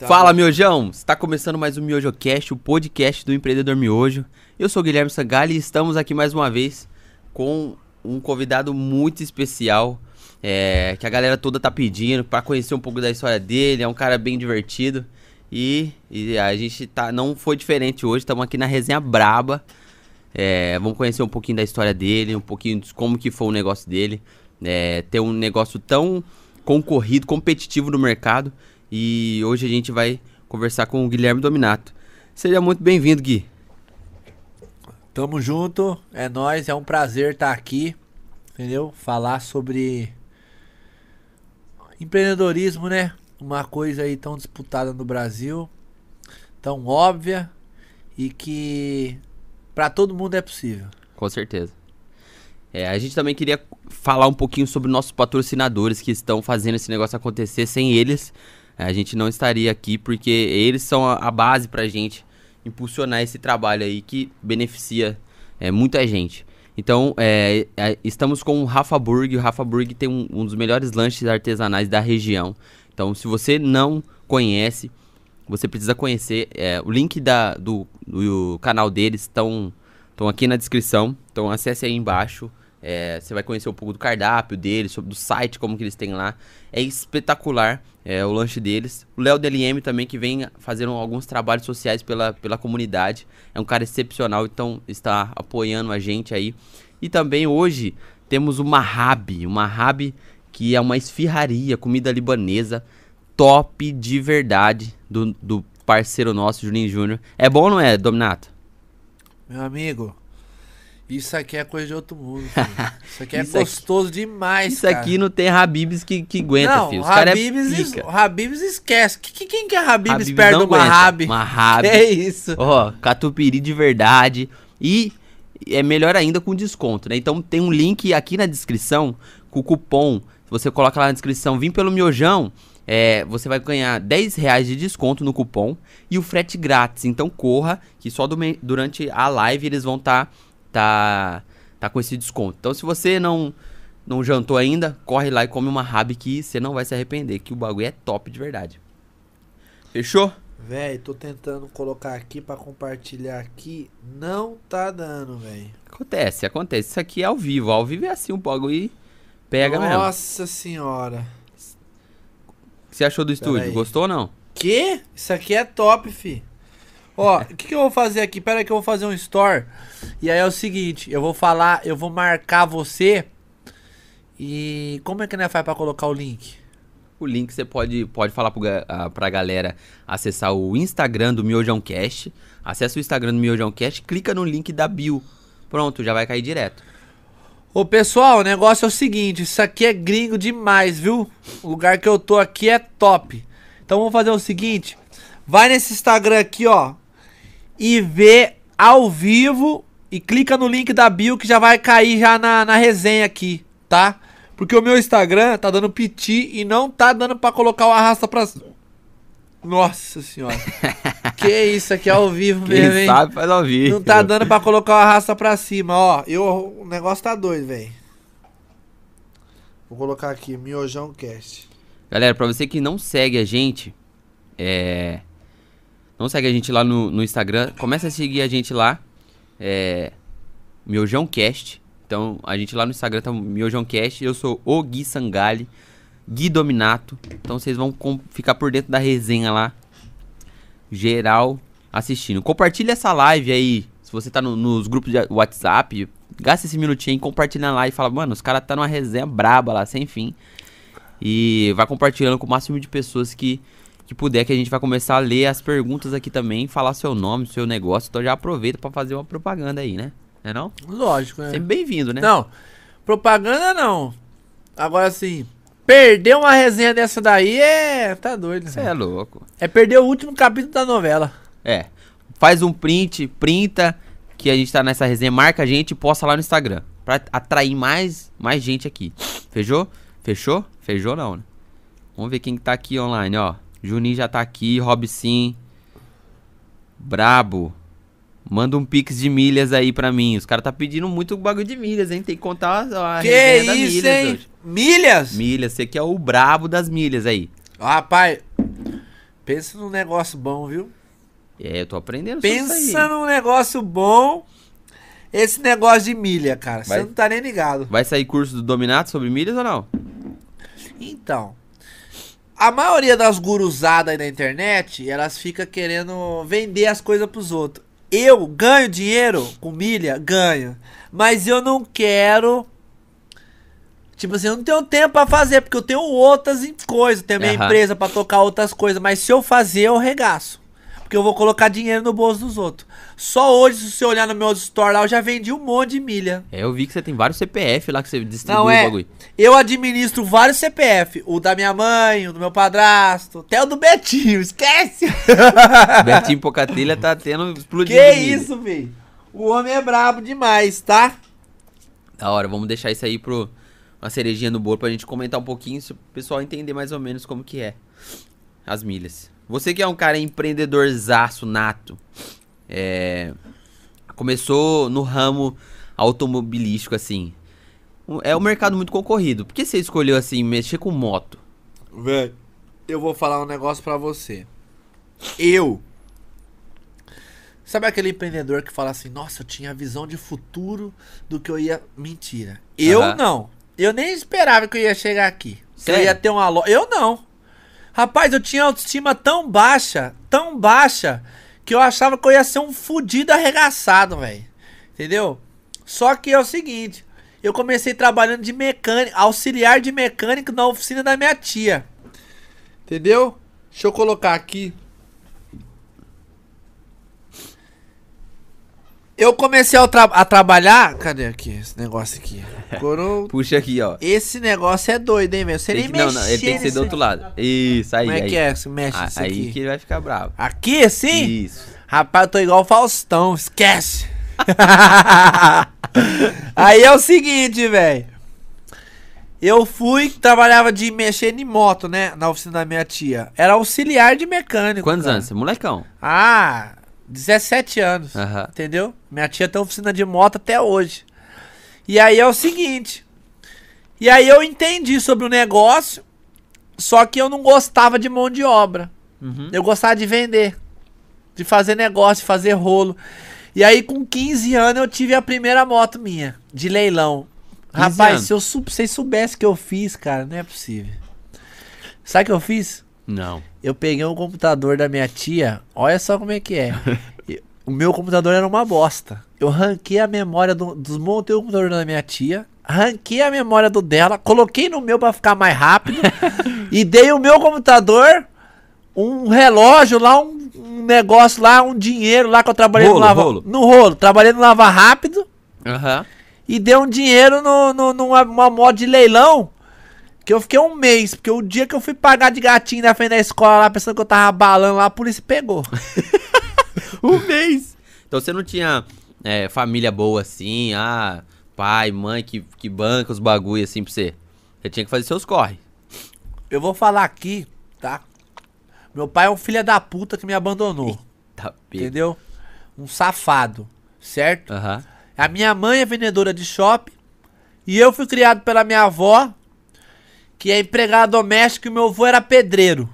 Tá Fala, Miojão! Está começando mais um MiojoCast, o podcast do Empreendedor Miojo. Eu sou o Guilherme Sangali e estamos aqui mais uma vez com um convidado muito especial, é, que a galera toda tá pedindo para conhecer um pouco da história dele. É um cara bem divertido e, e a gente tá, não foi diferente hoje, estamos aqui na resenha braba. É, vamos conhecer um pouquinho da história dele, um pouquinho de como que foi o negócio dele. É, ter um negócio tão concorrido, competitivo no mercado. E hoje a gente vai conversar com o Guilherme Dominato. Seja muito bem-vindo, Gui. Tamo junto, é nóis, é um prazer estar aqui, entendeu? Falar sobre empreendedorismo, né? Uma coisa aí tão disputada no Brasil, tão óbvia e que pra todo mundo é possível. Com certeza. É, a gente também queria falar um pouquinho sobre nossos patrocinadores que estão fazendo esse negócio acontecer. Sem eles, a gente não estaria aqui, porque eles são a, a base pra gente impulsionar esse trabalho aí que beneficia é, muita gente. Então, é, é, estamos com o Rafa Burg. O Rafa Burg tem um, um dos melhores lanches artesanais da região. Então, se você não conhece, você precisa conhecer. É, o link da, do, do canal deles estão aqui na descrição. Então, acesse aí embaixo. É, você vai conhecer um pouco do cardápio deles, sobre do site, como que eles têm lá. É espetacular é, o lanche deles. O Léo DLM também, que vem fazendo alguns trabalhos sociais pela, pela comunidade. É um cara excepcional, então está apoiando a gente aí. E também hoje temos o Mahab. O Mahab, que é uma esfirraria, comida libanesa, top de verdade, do, do parceiro nosso, Juninho Júnior. É bom ou não é, Dominato? Meu amigo, isso aqui é coisa de outro mundo. filho. Isso aqui é Isso aqui- gostoso demais, Isso cara. aqui não tem Habibs que, que aguenta, não, filho. Os é Habibs, pica. Habibs esquece. Que, que- quem que é Habibs, Habibs perto do. Mahab? Mahab. Que isso? Ó, catupiry de verdade. E é melhor ainda com desconto, né? Então tem um link aqui na descrição com o cupom. Você coloca lá na descrição, vim pelo miojão, é, você vai ganhar 10 reais de desconto no cupom e o frete grátis. Então corra, que só do durante a live eles vão estar tá, tá com esse desconto. Então se você não, não jantou ainda, corre lá e come uma rab que você não vai se arrepender, que o bagulho é top de verdade. Fechou? Véi, tô tentando colocar aqui pra compartilhar aqui. Não tá dando, véi. Acontece, acontece. Isso aqui é ao vivo. Ao vivo é assim, um bagulho e pega mesmo. Nossa senhora. O que você achou do estúdio? aí. Gostou ou não? Que? Isso aqui é top, fi. Ó, o que, que eu vou fazer aqui? Pera aí que eu vou fazer um store. E aí é o seguinte, eu vou falar, eu vou marcar você. E como é que nós faz pra colocar o link? O link você pode, pode falar pro, ah, pra galera acessar o Instagram do Miojão Cast. Acessa o Instagram do Miojão Cast, clica no link da bio. Pronto, já vai cair direto. Ô pessoal, o negócio é o seguinte, isso aqui é gringo demais, viu? O lugar que eu tô aqui é top. Então vamos fazer o seguinte, vai nesse Instagram aqui, ó, e vê ao vivo e clica no link da bio que já vai cair já na, na resenha aqui, tá? Porque o meu Instagram tá dando piti e não tá dando pra colocar o arrasta pra... Nossa senhora. que isso aqui é ao vivo mesmo, Quem hein? sabe faz ao vivo. Não tá dando pra colocar o arrasta pra cima, ó. Eu, o negócio tá doido, velho. Vou colocar aqui, Miojão Cast. Galera, pra você que não segue a gente, é... Não segue a gente lá no, no Instagram, começa a seguir a gente lá, é... Miojão Cast. Então, a gente lá no Instagram tá Miojão Cast, eu sou o Gui Sangali, Gui Dominato. Então, vocês vão ficar por dentro da resenha lá, geral assistindo. Compartilha essa live aí, se você tá no- nos grupos de WhatsApp, gasta esse minutinho compartilha lá e fala, mano, os caras tá numa resenha braba lá, sem fim. E vai compartilhando com o máximo de pessoas que, que puder, que a gente vai começar a ler as perguntas aqui também, falar seu nome, seu negócio. Então já aproveita pra fazer uma propaganda aí, né? Não é não? Lógico, né? Sempre bem-vindo, né? Não, propaganda não. Agora assim, perder uma resenha dessa daí é. Tá doido, Você né? é louco. É perder o último capítulo da novela. É. Faz um print, printa, que a gente tá nessa resenha, marca a gente e posta lá no Instagram. Pra atrair mais, mais gente aqui. Fechou? Fechou? Fechou não, né? Vamos ver quem que tá aqui online, ó. Juninho já tá aqui, Robson. Brabo. Manda um pix de milhas aí pra mim. Os caras tá pedindo muito bagulho de milhas, hein? Tem que contar a Que resenha da isso, milhas hein? hoje. Milhas? Milhas, você que é o brabo das milhas aí. Rapaz, pensa num negócio bom, viu? É, eu tô aprendendo. Pensa num negócio bom. Esse negócio de milha, cara. Vai- Você não tá nem ligado. Vai sair curso do Dominato sobre milhas ou não? Então, a maioria das guruzadas aí na internet, elas ficam querendo vender as coisas pros outros. Eu ganho dinheiro com milha? Ganho. Mas eu não quero. Tipo assim, eu não tenho tempo pra fazer, porque eu tenho outras coisas. Tenho minha Aham. empresa pra tocar outras coisas. Mas se eu fazer, eu regaço. Porque eu vou colocar dinheiro no bolso dos outros. Só hoje, se você olhar no meu store lá, eu já vendi um monte de milha. É, eu vi que você tem vários CPF lá que você distribui Não o é. bagulho. Eu administro vários CPF. O da minha mãe, o do meu padrasto, até o do Betinho. Esquece! Betinho Pocatelha tá tendo explodido. que isso, velho? O homem é brabo demais, tá? Da hora, vamos deixar isso aí pro uma cerejinha no bolo pra gente comentar um pouquinho, se o pessoal entender mais ou menos como que é as milhas. Você que é um cara empreendedorzaço nato, é, começou no ramo automobilístico assim. É um mercado muito concorrido. Por que você escolheu assim mexer com moto? Velho, eu vou falar um negócio pra você. Eu. Sabe aquele empreendedor que fala assim: Nossa, eu tinha visão de futuro do que eu ia. Mentira. Eu Aham. não. Eu nem esperava que eu ia chegar aqui. Que eu ia ter uma loja. Eu não. Rapaz, eu tinha autoestima tão baixa, tão baixa, que eu achava que eu ia ser um fudido arregaçado, velho. Entendeu? Só que é o seguinte: eu comecei trabalhando de mecânico, auxiliar de mecânico na oficina da minha tia. Entendeu? Deixa eu colocar aqui. Eu comecei a, tra- a trabalhar. Cadê aqui esse negócio aqui? Coro- Puxa aqui, ó. Esse negócio é doido, hein, velho? Você nem que- não, não, ele tem que ser do outro lado. Isso, aí, Como é aí. que é? Se mexe Ah, isso aí aqui. que ele vai ficar bravo. Aqui, assim? Isso. Rapaz, eu tô igual o Faustão, esquece. Aí é o seguinte, velho. Eu fui, trabalhava de mexer em moto, né? Na oficina da minha tia. Era auxiliar de mecânico. Quantos cara. anos? Molecão. Ah, 17 anos. Aham. Entendeu? Minha tia tem oficina de moto até hoje. E aí é o seguinte. E aí eu entendi sobre o negócio, só que eu não gostava de mão de obra. Uhum. Eu gostava de vender, de fazer negócio, de fazer rolo. E aí com 15 anos eu tive a primeira moto minha, de leilão. 15 Rapaz, anos? se eu vocês soubessem que eu fiz, cara, não é possível. Sabe o que eu fiz? Não. Eu peguei um computador da minha tia, olha só como é que é. O meu computador era uma bosta. Eu ranquei a memória do, desmontei o computador da minha tia, ranquei a memória do dela, coloquei no meu pra ficar mais rápido e dei o meu computador um relógio lá, um, um negócio lá, um dinheiro lá que eu trabalhei Rolo, no lava rolo. no rolo, trabalhei no lava rápido Aham. e deu um dinheiro no, no, numa uma moto de leilão. Que eu fiquei um mês, porque o dia que eu fui pagar de gatinho na frente da escola lá, pensando que eu tava balando lá, a polícia pegou. Um mês. Então você não tinha é, família boa assim, ah, pai, mãe que, que banca os bagulho assim pra você. Você tinha que fazer seus corre. Eu vou falar aqui, tá? Meu pai é um filho da puta que me abandonou, pego. entendeu? Um safado, certo? Aham. A minha mãe é vendedora de shopping e eu fui criado pela minha avó, que é empregada doméstica e meu avô era pedreiro.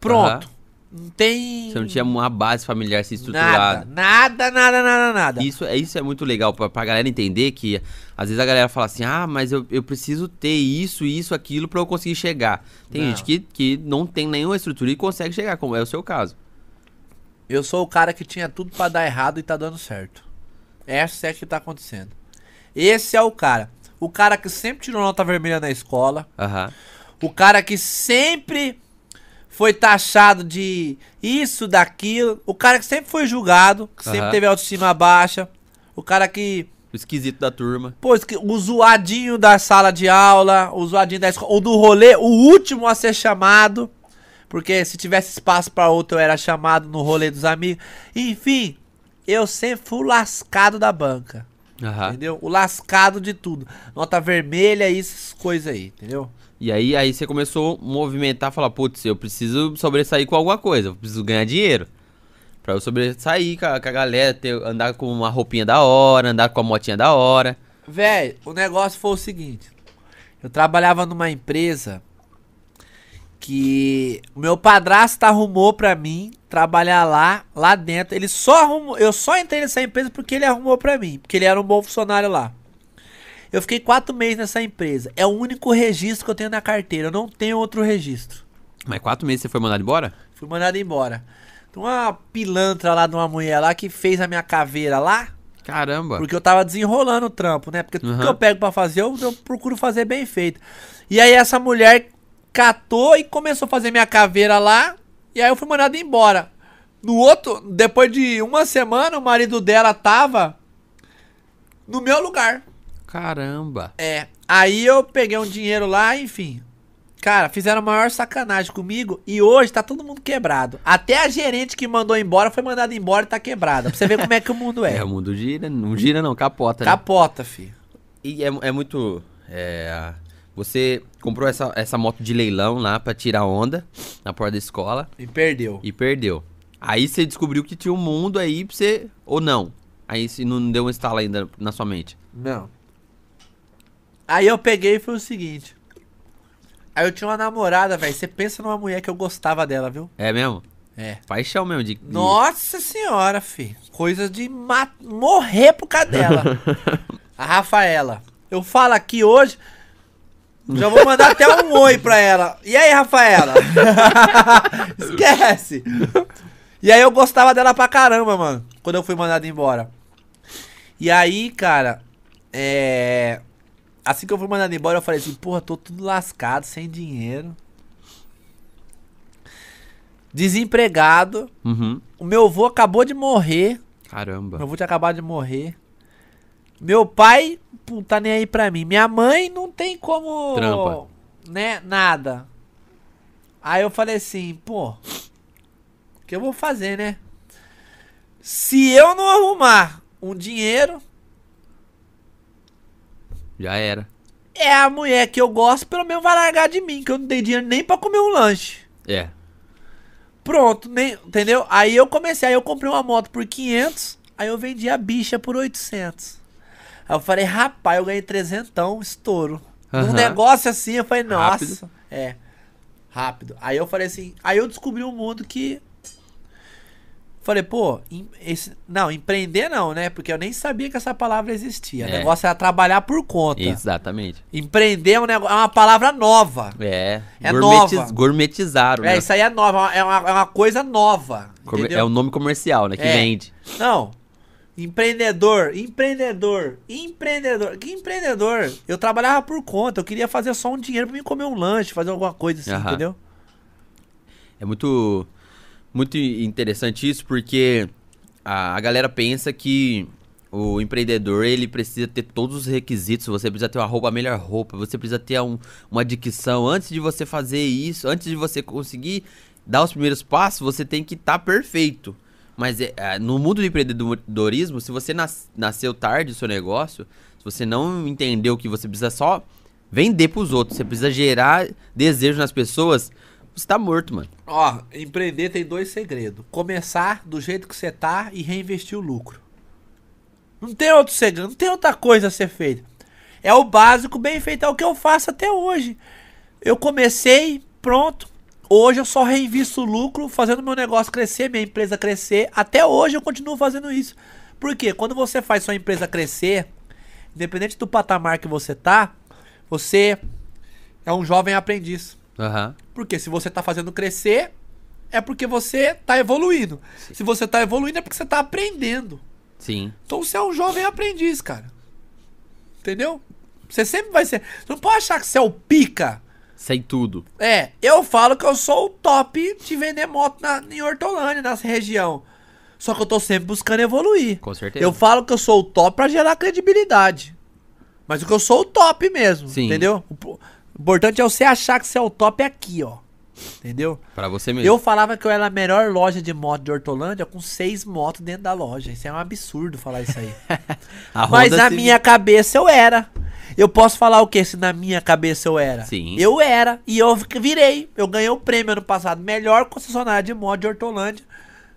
Pronto. Não tem Você não tinha uma base familiar assim nada, estruturada. nada, nada, nada, nada. Isso, é- isso é muito legal pra, pra galera entender que às vezes a galera fala assim, ah, mas eu, eu preciso ter isso, isso, aquilo pra eu conseguir chegar. Tem Não. gente que, que não tem nenhuma estrutura e consegue chegar, como é o seu caso. Eu sou o cara que tinha tudo pra dar errado e tá dando certo. Essa é que tá acontecendo. Esse é o cara. O cara que sempre tirou nota vermelha na escola. Aham. O cara que sempre foi taxado de isso, daquilo. O cara que sempre foi julgado, que sempre Aham. teve autoestima baixa. O cara que. O esquisito da turma. Pô, o zoadinho da sala de aula, o zoadinho da escola, o do rolê, o último a ser chamado. Porque se tivesse espaço pra outro, eu era chamado no rolê dos amigos. Enfim, eu sempre fui lascado da banca. Aham. Entendeu? O lascado de tudo. Nota vermelha e essas coisas aí, entendeu? E aí, aí você começou a movimentar, falar, putz, eu preciso sobressair com alguma coisa, eu preciso ganhar dinheiro. Pra eu sobressair com a, com a galera, ter, andar com uma roupinha da hora, andar com a motinha da hora. Véi, o negócio foi o seguinte. Eu trabalhava numa empresa que o meu padrasto arrumou pra mim trabalhar lá, lá dentro. Ele só arrumou, eu só entrei nessa empresa porque ele arrumou pra mim, porque ele era um bom funcionário lá. Eu fiquei quatro meses nessa empresa. É o único registro que eu tenho na carteira. Eu não tenho outro registro. Mas quatro meses você foi mandado embora? Fui mandado embora. Tem uma pilantra lá de uma mulher lá que fez a minha caveira lá. Caramba. Porque eu tava desenrolando o trampo, né? Porque tudo Uhum. que eu pego pra fazer, eu, eu procuro fazer bem feito. E aí essa mulher catou e começou a fazer minha caveira lá. E aí eu fui mandado embora. No outro, depois de uma semana, o marido dela tava no meu lugar. Caramba. É. Aí eu peguei um dinheiro lá, enfim. Cara, fizeram a maior sacanagem comigo e hoje tá todo mundo quebrado. Até a gerente que mandou embora foi mandada embora e tá quebrada. Pra você ver como é que o mundo é. É, o mundo gira, não gira não, capota, né? Capota, filho. E é, é muito. é, você comprou essa, essa moto de leilão lá pra tirar onda na porta da escola Me perdeu. e perdeu. Aí você descobriu que tinha um mundo aí pra você. Ou não. Aí se não deu um estalo ainda na sua mente. Não. Aí eu peguei e foi o seguinte. Aí eu tinha uma namorada, velho. Você pensa numa mulher que eu gostava dela, viu? É mesmo? É. Paixão mesmo de. de- Nossa senhora, fi. Coisa de ma- morrer por causa dela. A Rafaela. Eu falo aqui hoje. Já vou mandar até um oi pra ela. E aí, Rafaela? Esquece. E aí eu gostava dela pra caramba, mano. Quando eu fui mandado embora. E aí, cara, é. Assim que eu fui mandado embora, eu falei assim, porra, tô tudo lascado, sem dinheiro. Desempregado. Uhum. O meu avô acabou de morrer. Caramba. Meu avô tinha acabado de morrer. Meu pai, não tá nem aí pra mim. Minha mãe não tem como. Trampa. Né? Nada. Aí eu falei assim, pô. O que eu vou fazer, né? Se eu não arrumar um dinheiro, Já era. é a mulher que eu gosto, pelo menos vai largar de mim, que eu não tenho dinheiro nem pra comer um lanche. É. Pronto, nem, entendeu? Aí eu comecei, aí eu comprei uma moto por 500, aí eu vendi a bicha por 800. Aí eu falei, rapaz, eu ganhei trezentão, estouro. Num Aham. negócio assim, eu falei, nossa. Rápido. É, rápido. Aí eu falei assim, aí eu descobri um mundo que... Falei, pô, esse, não, empreender não, né? Porque eu nem sabia que essa palavra existia. O É. negócio era trabalhar por conta. Exatamente. Empreender é, um nego- é uma palavra nova. É. É gourmetiz- nova. Gourmetizaram, É, né? isso aí é nova, é uma, é uma coisa nova. Entendeu? É o nome comercial, né? Que É. vende. Não. Empreendedor, empreendedor, empreendedor. Que empreendedor? Eu trabalhava por conta, eu queria fazer só um dinheiro pra mim comer um lanche, fazer alguma coisa assim, Aham. entendeu? É muito, muito interessante isso porque a, a galera pensa que o empreendedor ele precisa ter todos os requisitos. Você precisa ter uma roupa, a melhor roupa. Você precisa ter um- uma dicção. Antes de você fazer isso, antes de você conseguir dar os primeiros passos, você tem que estar perfeito. Mas é, é, no mundo do empreendedorismo, se você nas- nasceu tarde o seu negócio, se você não entendeu que você precisa só vender pros outros, você precisa gerar desejo nas pessoas, você tá morto, mano. Ó, empreender tem dois segredos. Começar do jeito que você tá e reinvestir o lucro. Não tem outro segredo, não tem outra coisa a ser feita. É o básico bem feito, é o que eu faço até hoje. Eu comecei, pronto. Hoje eu só reinvisto o lucro, fazendo meu negócio crescer, minha empresa crescer. Até hoje eu continuo fazendo isso. Por quê? Quando você faz sua empresa crescer, independente do patamar que você tá, você é um jovem aprendiz. Aham. Porque se você tá fazendo crescer, é porque você tá evoluindo. Se você tá evoluindo, é porque você tá aprendendo. Sim. Então você é um jovem aprendiz, cara. Entendeu? Você sempre vai ser. Você não pode achar que você é o pica. Sei tudo. É, eu falo que eu sou o top de vender moto na, em Hortolândia, nessa região. Só que eu tô sempre buscando evoluir. Com certeza. Eu falo que eu sou o top pra gerar credibilidade. Mas o que eu sou o top mesmo, Sim. entendeu? O po- o importante é você achar que você é o top aqui, ó. Entendeu? Pra você mesmo. Eu falava que eu era a melhor loja de moto de Hortolândia com seis motos dentro da loja. Isso é um absurdo falar isso aí. A Mas na minha cabeça eu era. Eu posso falar o que se na minha cabeça eu era? Sim. Eu era. E eu virei. Eu ganhei o prêmio ano passado. Melhor concessionária de moto de Hortolândia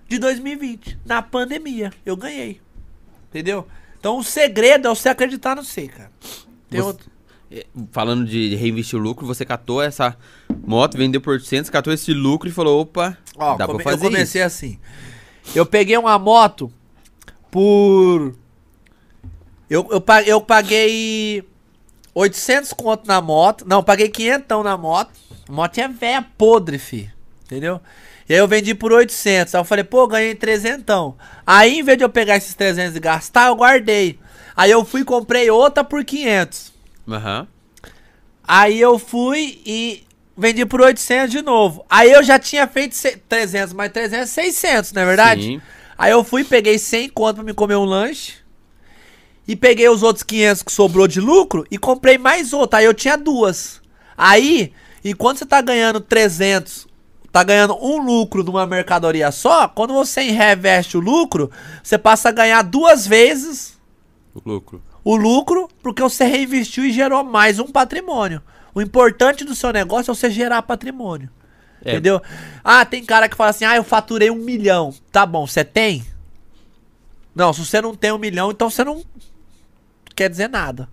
de 2020. Na pandemia. Eu ganhei. Entendeu? Então o segredo é você acreditar no você, cara. Tem Você- outro. eh, falando de reinvestir o lucro, você catou essa moto, vendeu por 100, catou esse lucro e falou, opa, Ó, dá come- pra fazer eu comecei assim. Eu peguei uma moto por. Eu, eu, eu paguei 800 conto na moto. Não, paguei 500 na moto. A moto é velha podre, fi. Entendeu? E aí eu vendi por 800. Aí eu falei, pô, ganhei 300. Aí em vez de eu pegar esses 300 e gastar, eu guardei. Aí eu fui e comprei outra por 500. isso. Aham. Aí eu fui e vendi por 800 de novo. Aí eu já tinha feito se- 300 mais 300, 600, não é verdade? Sim. Aí eu fui, peguei 100 conto pra me comer um lanche. E peguei os outros 500 que sobrou de lucro e comprei mais outra. Aí eu tinha duas. Aí, enquanto você tá ganhando 300, tá ganhando um lucro numa mercadoria só, quando você reveste o lucro, você passa a ganhar duas vezes O lucro. o lucro porque você reinvestiu e gerou mais um patrimônio. O importante do seu negócio é você gerar patrimônio. É. Entendeu? Ah, tem cara que fala assim: ah, eu faturei um milhão. Tá bom, você tem? Não, se você não tem um milhão, então você não quer dizer nada.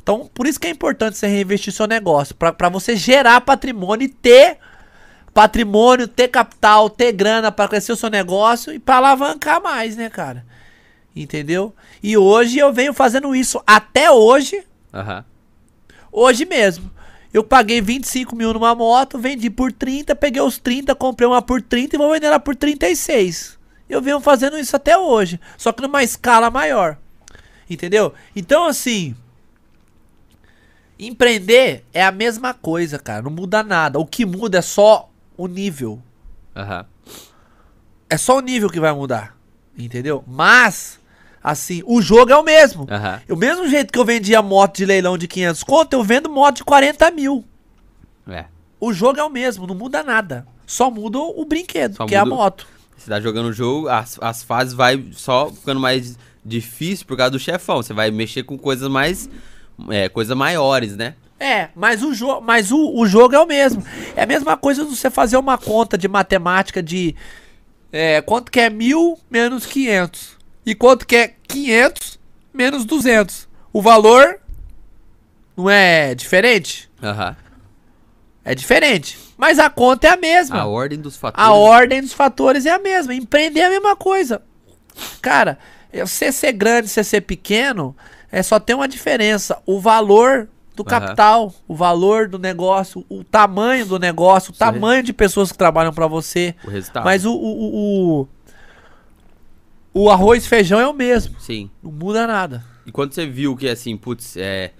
Então, por isso que é importante você reinvestir seu negócio. Pra você gerar patrimônio e ter patrimônio, ter capital, ter grana pra crescer o seu negócio e pra alavancar mais, né, cara? Entendeu? E hoje eu venho fazendo isso até hoje, Aham. hoje mesmo. Eu paguei 25 mil numa moto, vendi por 30, peguei os 30, comprei uma por 30 e vou vender ela por 36. Eu venho fazendo isso até hoje, só que numa escala maior. Entendeu? Então, assim. Empreender é a mesma coisa, cara. Não muda nada. O que muda é só o nível. Aham. É só o nível que vai mudar. Entendeu? Mas, assim, o jogo é o mesmo. Aham. O mesmo jeito que eu vendia moto de leilão de 500 conto, eu vendo moto de 40 mil. É. O jogo é o mesmo, não muda nada. Só muda o, brinquedo, Só que é a muda moto. Você tá jogando o jogo, as, as fases vai só ficando mais difícil por causa do chefão. Você vai mexer com coisas mais. É, coisas maiores, né? É, mas o, jo mas o, o jogo é o mesmo. É a mesma coisa você fazer uma conta de matemática de é, quanto que é mil menos 500 e quanto que é 500 menos 200. O valor não é diferente? Aham. É diferente. Mas a conta é a mesma. A ordem dos fatores. A ordem dos fatores é a mesma. Empreender é a mesma coisa. Cara, você ser grande, você ser pequeno, é só tem uma diferença. O valor do capital, o valor do negócio, o tamanho do negócio, o Isso tamanho de pessoas que trabalham pra você. O resultado. Mas o, o, o, o, o arroz e feijão é o mesmo. Sim. Não muda nada. E quando você viu que assim, putz, é.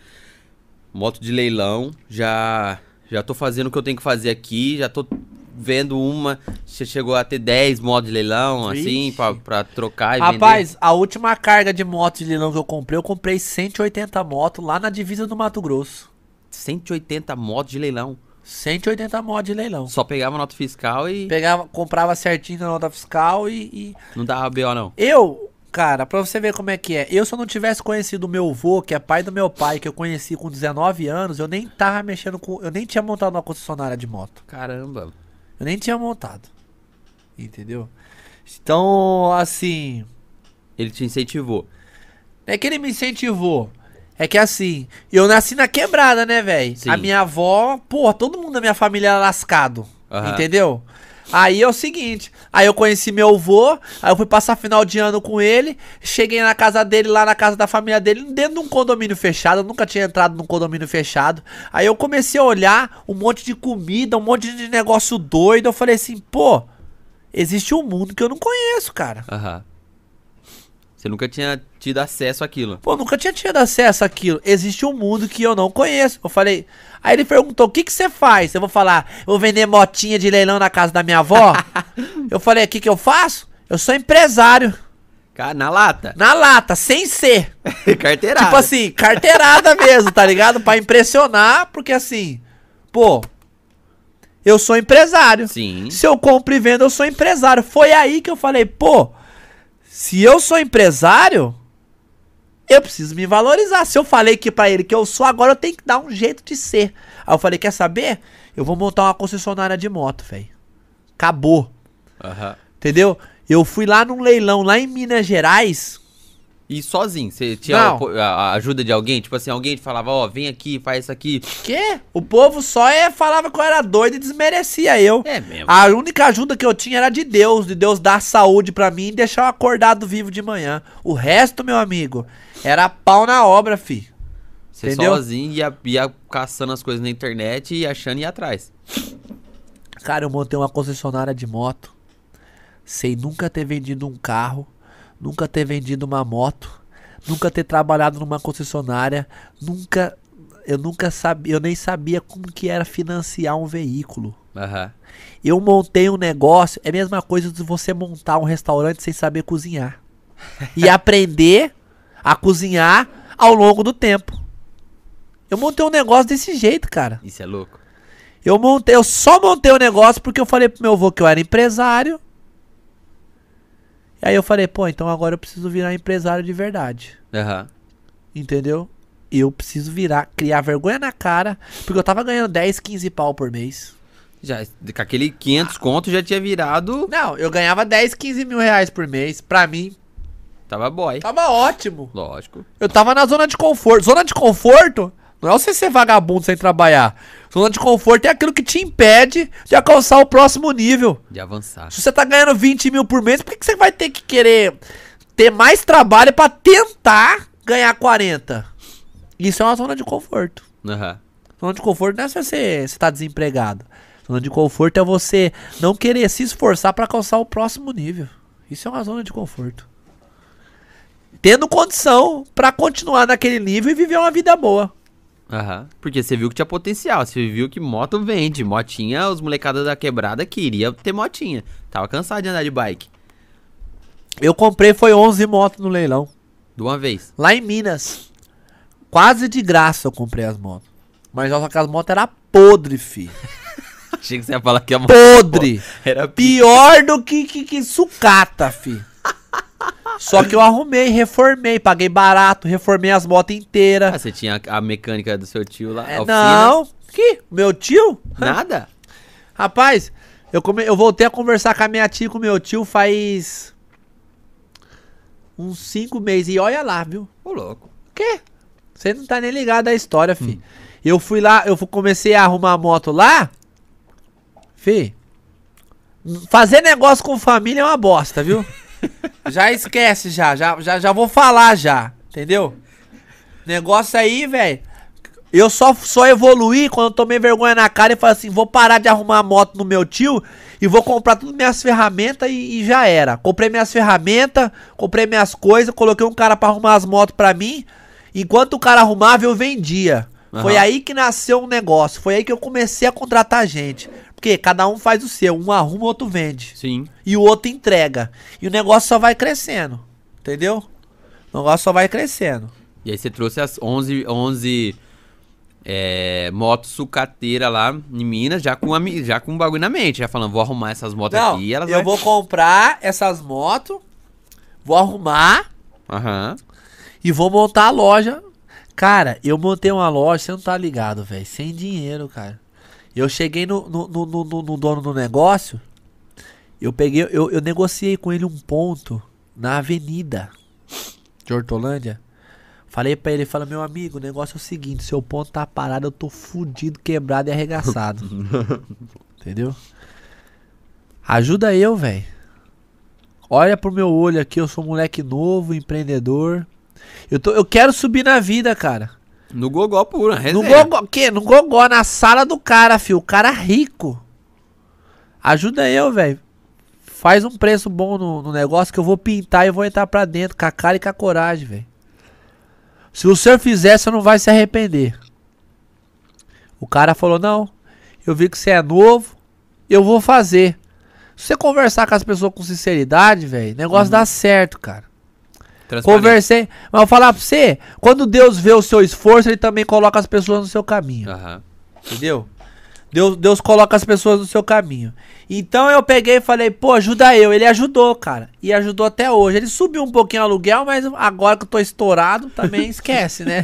Moto de leilão, já. Já tô fazendo o que eu tenho que fazer aqui, já tô vendo uma. Você chegou a ter 10 motos de leilão, assim, pra, pra trocar e Rapaz, a última carga de moto de leilão que eu comprei, eu comprei 180 motos lá na divisa do Mato Grosso. vender 180 motos de leilão. 180 motos de leilão. Só pegava nota fiscal e Pegava, comprava certinho na nota fiscal e, e- não dava BO, não. Eu, cara, pra você ver como é que é. Eu, se eu não tivesse conhecido o meu avô, que é pai do meu pai, que eu conheci com 19 anos, eu nem tava mexendo com. Eu nem tinha montado uma concessionária de moto. Caramba. Eu nem tinha montado. Entendeu? Então, assim. Ele te incentivou. Não é que ele me incentivou. É que assim, eu nasci na quebrada, né, velho? A minha avó, porra, todo mundo da minha família era lascado. Aham. Entendeu? Aí é o seguinte, aí eu conheci meu avô, aí eu fui passar final de ano com ele, cheguei na casa dele, lá na casa da família dele, dentro de um condomínio fechado, eu nunca tinha entrado num condomínio fechado. Aí eu comecei a olhar um monte de comida, um monte de negócio doido, eu falei assim, pô, existe um mundo que eu não conheço, cara. Aham. Você nunca tinha tido acesso àquilo. Pô, nunca tinha tido acesso àquilo. Existe um mundo que eu não conheço. Eu falei. Aí ele perguntou: o que que você faz? Eu vou falar: eu vou vender motinha de leilão na casa da minha avó. eu falei: o que que eu faço? Eu sou empresário. Na lata. Na lata, sem ser. Carteirada. Tipo assim, carteirada mesmo, tá ligado? Pra impressionar, porque assim, pô, eu sou empresário. Sim. Se eu compro e vendo, eu sou empresário. Foi aí que eu falei, pô, se eu sou empresário, eu preciso me valorizar. Se eu falei que pra ele que eu sou, agora eu tenho que dar um jeito de ser. Aí eu falei, quer saber? Eu vou montar uma concessionária de moto, velho. Acabou. Aham. Entendeu? Eu fui lá num leilão lá em Minas Gerais. E sozinho? Você tinha a, a ajuda de alguém? Tipo assim, alguém te falava, ó, vem aqui, faz isso aqui. Que? O povo só é, falava que eu era doido e desmerecia eu. É mesmo. A única ajuda que eu tinha era de Deus, de Deus dar saúde pra mim e deixar eu acordado vivo de manhã. O resto, meu amigo, era pau na obra, fi. Você entendeu? sozinho ia, ia caçando as coisas na internet e achando e ia atrás. Cara, eu montei uma concessionária de moto. Sem nunca ter vendido um carro, nunca ter vendido uma moto, nunca ter trabalhado numa concessionária, nunca eu nunca sabia, eu nem sabia como que era financiar um veículo. Aham. Eu montei um negócio, é a mesma coisa de você montar um restaurante sem saber cozinhar. E aprender a cozinhar ao longo do tempo. Eu montei um negócio desse jeito, cara. Isso é louco. Eu montei, eu só montei o negócio porque eu falei pro meu avô que eu era empresário. Aí eu falei, pô, então agora eu preciso virar empresário de verdade. Aham. Entendeu? Eu preciso virar, criar vergonha na cara, porque eu tava ganhando 10, 15 pau por mês. Já, com aquele 500 conto já tinha virado. Não, eu ganhava 10, 15 mil reais por mês. Pra mim, Tava boy. tava ótimo. Lógico. Eu tava na zona de conforto. Zona de conforto não é você ser vagabundo sem trabalhar. Zona de conforto é aquilo que te impede de alcançar o próximo nível. De avançar. Se você tá ganhando 20 mil por mês, por que, que você vai ter que querer ter mais trabalho pra tentar ganhar 40? Isso é uma zona de conforto. Aham. Zona de conforto não é se você, você tá desempregado. Zona de conforto é você não querer se esforçar pra alcançar o próximo nível. Isso é uma zona de conforto. Tendo condição pra continuar naquele nível e viver uma vida boa. Aham. Porque você viu que tinha potencial. Você viu que moto vende. Motinha, os molecadas da quebrada queria ter motinha. Tava cansado de andar de bike. Eu comprei foi 11 motos no leilão. De uma vez. Lá em Minas. Quase de graça eu comprei as motos. Mas só que as motos eram podre, fi. Achei que você ia falar que a moto Podre. era pi. Pior do que, que, que sucata, fi. Só que eu arrumei, reformei, paguei barato, reformei as motos Ah, inteiras. você tinha a mecânica do seu tio lá. É, não, que? Meu tio? Nada? Rapaz, eu, come, eu voltei a conversar com a minha tia e com o meu tio faz uns cinco meses. E olha lá, viu? Ô, louco. quê? Você não tá nem ligado à história, fi. Eu fui lá, eu comecei a arrumar a moto lá. Fi. Fazer negócio com família é uma bosta, viu? já esquece, já, já, já, já vou falar já, entendeu? Negócio aí, velho. Eu só, só evoluí quando eu tomei vergonha na cara e falei assim: vou parar de arrumar a moto no meu tio e vou comprar todas minhas ferramentas e, e já era. Comprei minhas ferramentas, comprei minhas coisas, coloquei um cara pra arrumar as motos pra mim. Enquanto o cara arrumava, eu vendia. Foi Aham. aí que nasceu um negócio. Foi aí que eu comecei a contratar gente. Porque cada um faz o seu. Um arruma, o outro vende. Sim. E o outro entrega. E o negócio só vai crescendo. Entendeu? O negócio só vai crescendo. E aí você trouxe as 11, 11 é, motos sucateira lá em Minas, já com, a, já com um bagulho na mente. Já falando, vou arrumar essas motos Não, aqui. Elas eu vai- vou comprar essas motos, vou arrumar Aham. e vou montar a loja. Cara, eu montei uma loja, você não tá ligado, velho. Sem dinheiro, cara. Eu cheguei no, no, no, no- no- no dono do negócio. Eu peguei, eu, eu negociei com ele um ponto na avenida de Hortolândia. Falei pra ele, fala, meu amigo, o negócio é o seguinte, seu ponto tá parado, eu tô fudido, quebrado e arregaçado. Entendeu? Ajuda eu, velho. Olha pro meu olho aqui, eu sou um moleque novo, empreendedor. Eu, tô, eu quero subir na vida, cara. No gogó puro, No resenha. gogó, que? No gogó, na sala do cara, filho. O cara rico. Ajuda eu, velho. Faz um preço bom no, no negócio que eu vou pintar e vou entrar pra dentro com a cara e com a coragem, velho. Se o senhor fizer, você não vai se arrepender. O cara falou: Não, eu vi que você é novo, eu vou fazer. Se você conversar com as pessoas com sinceridade, velho, o negócio dá certo, cara. Conversei, mas eu vou falar pra você: quando Deus vê o seu esforço, ele também coloca as pessoas no seu caminho. Aham. Entendeu? Deus, Deus coloca as pessoas no seu caminho. Então eu peguei e falei, pô, ajuda eu. Ele ajudou, cara. E ajudou até hoje. Ele subiu um pouquinho o aluguel, mas agora que eu tô estourado, também esquece, né?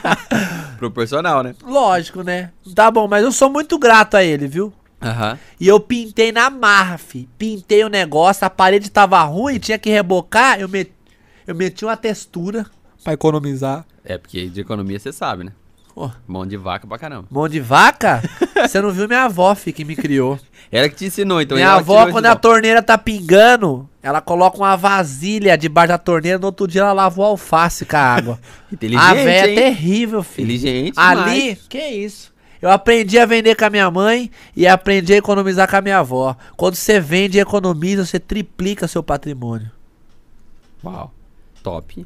Proporcional, né? Lógico, né? Tá bom, mas eu sou muito grato a ele, viu? Aham. E eu pintei na marra, fi. Pintei o negócio, a parede tava ruim, tinha que rebocar. Eu, met... Eu meti uma textura pra economizar. É, porque de economia você sabe, né? Pô, Mão de vaca pra caramba. mão de vaca? Você não viu minha avó, fi, que me criou. Ela que te ensinou, então. minha avó, quando a torneira tá pingando, ela coloca uma vasilha debaixo da torneira, no outro dia ela lava o alface com a água. Inteligente, a véia é hein? terrível, filho. Inteligente Ali, demais. que isso? Eu aprendi a vender com a minha mãe e aprendi a economizar com a minha avó. Quando você vende e economiza, você triplica seu patrimônio. Uau. Top.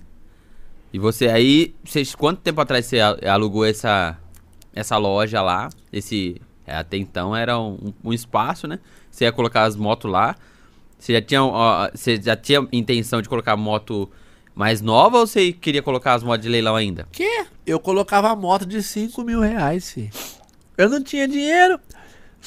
E você aí, vocês, quanto tempo atrás você alugou essa, essa loja lá? Esse, é, até então era um, um espaço, né? Você ia colocar as motos lá. Você já tinha, ó, você já tinha intenção de colocar moto mais nova ou você queria colocar as motos de leilão ainda? Que? Eu colocava a moto de 5 mil reais, filho. Eu não tinha dinheiro.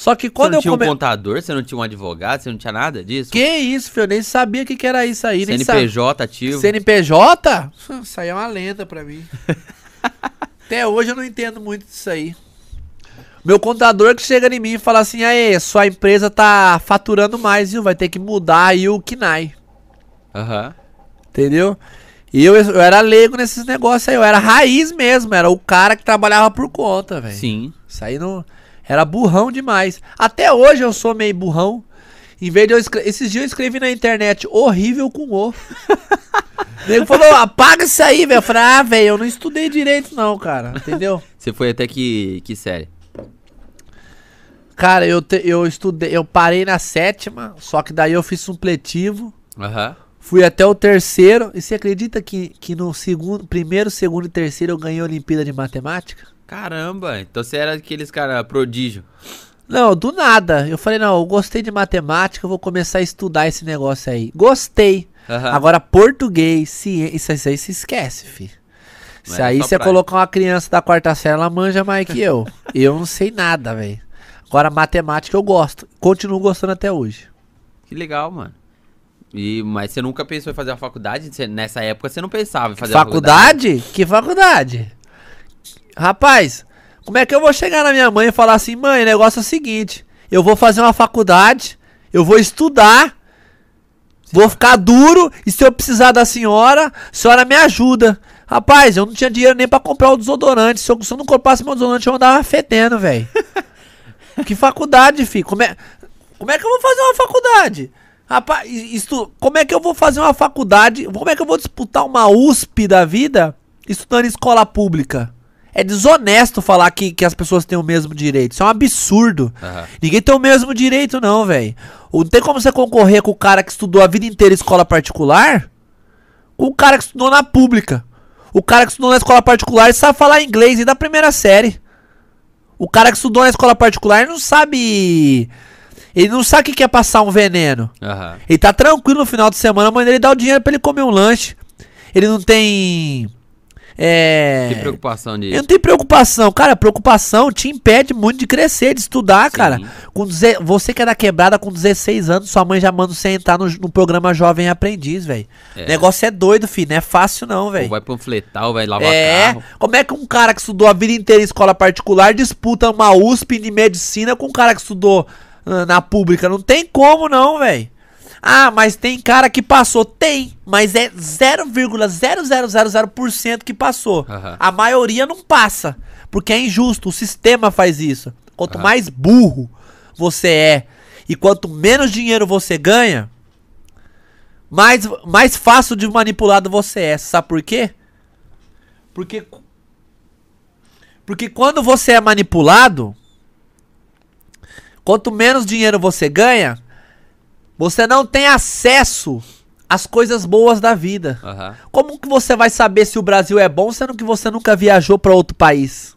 Só que quando você não eu tinha come... um contador, você não tinha um advogado, você não tinha nada disso? Que isso, filho? Eu nem sabia o que, que era isso aí. Nem. CNPJ ativo? CNPJ? Isso aí é uma lenda pra mim. Até hoje eu não entendo muito disso aí. Meu contador que chega em mim e fala assim: aí, sua empresa tá faturando mais, viu? Vai ter que mudar aí o KNAI. Aham. Entendeu? E eu, eu era leigo nesses negócios aí. Eu era raiz mesmo. Era o cara que trabalhava por conta, velho. Sim. Isso aí não. Era burrão demais. Até hoje eu sou meio burrão. Em vez de eu escrever. Esses dias eu escrevi na internet horrível com o. Nego falou, apaga isso aí, velho. Eu falei, ah, velho, eu não estudei direito, não, cara. Entendeu? Você foi até que, que série? Cara, eu, te- eu estudei, eu parei na sétima, só que daí eu fiz supletivo. Aham. Fui até o terceiro. E você acredita que, que no segundo, primeiro, segundo e terceiro eu ganhei a Olimpíada de Matemática? Caramba, então você era aqueles cara prodígio. Não, do nada. Eu falei, não, eu gostei de matemática, eu vou começar a estudar esse negócio aí. Gostei. Aham. Agora, português, ciência, isso, isso aí se esquece, fi. É aí você colocar uma criança da quarta série, ela manja mais que eu. eu não sei nada, velho. Agora, matemática eu gosto. Continuo gostando até hoje. Que legal, mano. E, mas você nunca pensou em fazer uma faculdade? Você- nessa época você não pensava em fazer uma faculdade? Que faculdade? Rapaz, como é que eu vou chegar na minha mãe e falar assim, mãe, o negócio é o seguinte, eu vou fazer uma faculdade, eu vou estudar, vou ficar duro, e se eu precisar da senhora, a senhora me ajuda. Rapaz, eu não tinha dinheiro nem pra comprar o desodorante. Se eu, se eu não comprasse meu desodorante, eu andava fedendo, velho. que faculdade, filho? Como é, como é que eu vou fazer uma faculdade? Rapaz, isto, como é que eu vou fazer uma faculdade? Como é que eu vou disputar uma USP da vida estudando em escola pública? É desonesto falar que, que as pessoas têm o mesmo direito. Isso é um absurdo. Aham. Ninguém tem o mesmo direito, não, velho. Não tem como você concorrer com o cara que estudou a vida inteira em escola particular com o cara que estudou na pública. O cara que estudou na escola particular ele sabe falar inglês e da primeira série. O cara que estudou na escola particular não sabe. Ele não sabe o que é passar um veneno. Aham. Ele tá tranquilo no final de semana, a mãe dele dá o dinheiro pra ele comer um lanche. Ele não tem. É. Tem preocupação de. Ele não tem preocupação. Cara, preocupação te impede muito de crescer, de estudar, Sim. cara. Com deze- Você que é da quebrada com 16 anos, sua mãe já manda você entrar no, no programa Jovem Aprendiz, velho. É. Negócio é doido, filho. Não é fácil, não, velho. vai panfletar, ou vai lavar É, carro. como é que um cara que estudou a vida inteira em escola particular disputa uma USP de medicina com um cara que estudou ah, na pública? Não tem como não, velho. Ah, mas tem cara que passou. Tem, mas é 0,0000% que passou. Aham. A maioria não passa, porque é injusto. O sistema faz isso. Quanto Aham. mais burro você é e quanto menos dinheiro você ganha, mais, mais fácil de manipulado você é. Sabe por quê? Porque. Porque quando você é manipulado, quanto menos dinheiro você ganha, você não tem acesso às coisas boas da vida. Aham. Como que você vai saber se o Brasil é bom sendo que você nunca viajou pra outro país?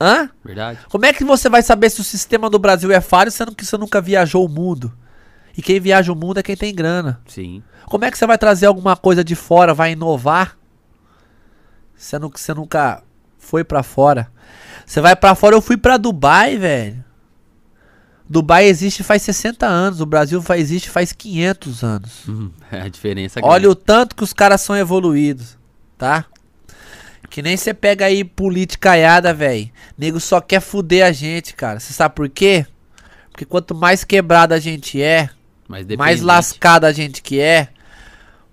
Hã? Verdade? Como é que você vai saber se o sistema do Brasil é falho sendo que você nunca viajou o mundo? E quem viaja o mundo é quem tem grana. Sim. Como é que você vai trazer alguma coisa de fora, vai inovar? Sendo que você nunca foi pra fora. Você vai pra fora, eu fui pra Dubai, velho. Dubai existe faz 60 anos, o Brasil fa- existe faz 500 anos. Hum, é a diferença Olha o tanto que os caras são evoluídos, tá? Que nem você pega aí politicaiada, velho. Nego só quer fuder a gente, cara. Você sabe por quê? Porque quanto mais quebrada a gente é, mais, mais lascada a gente que é,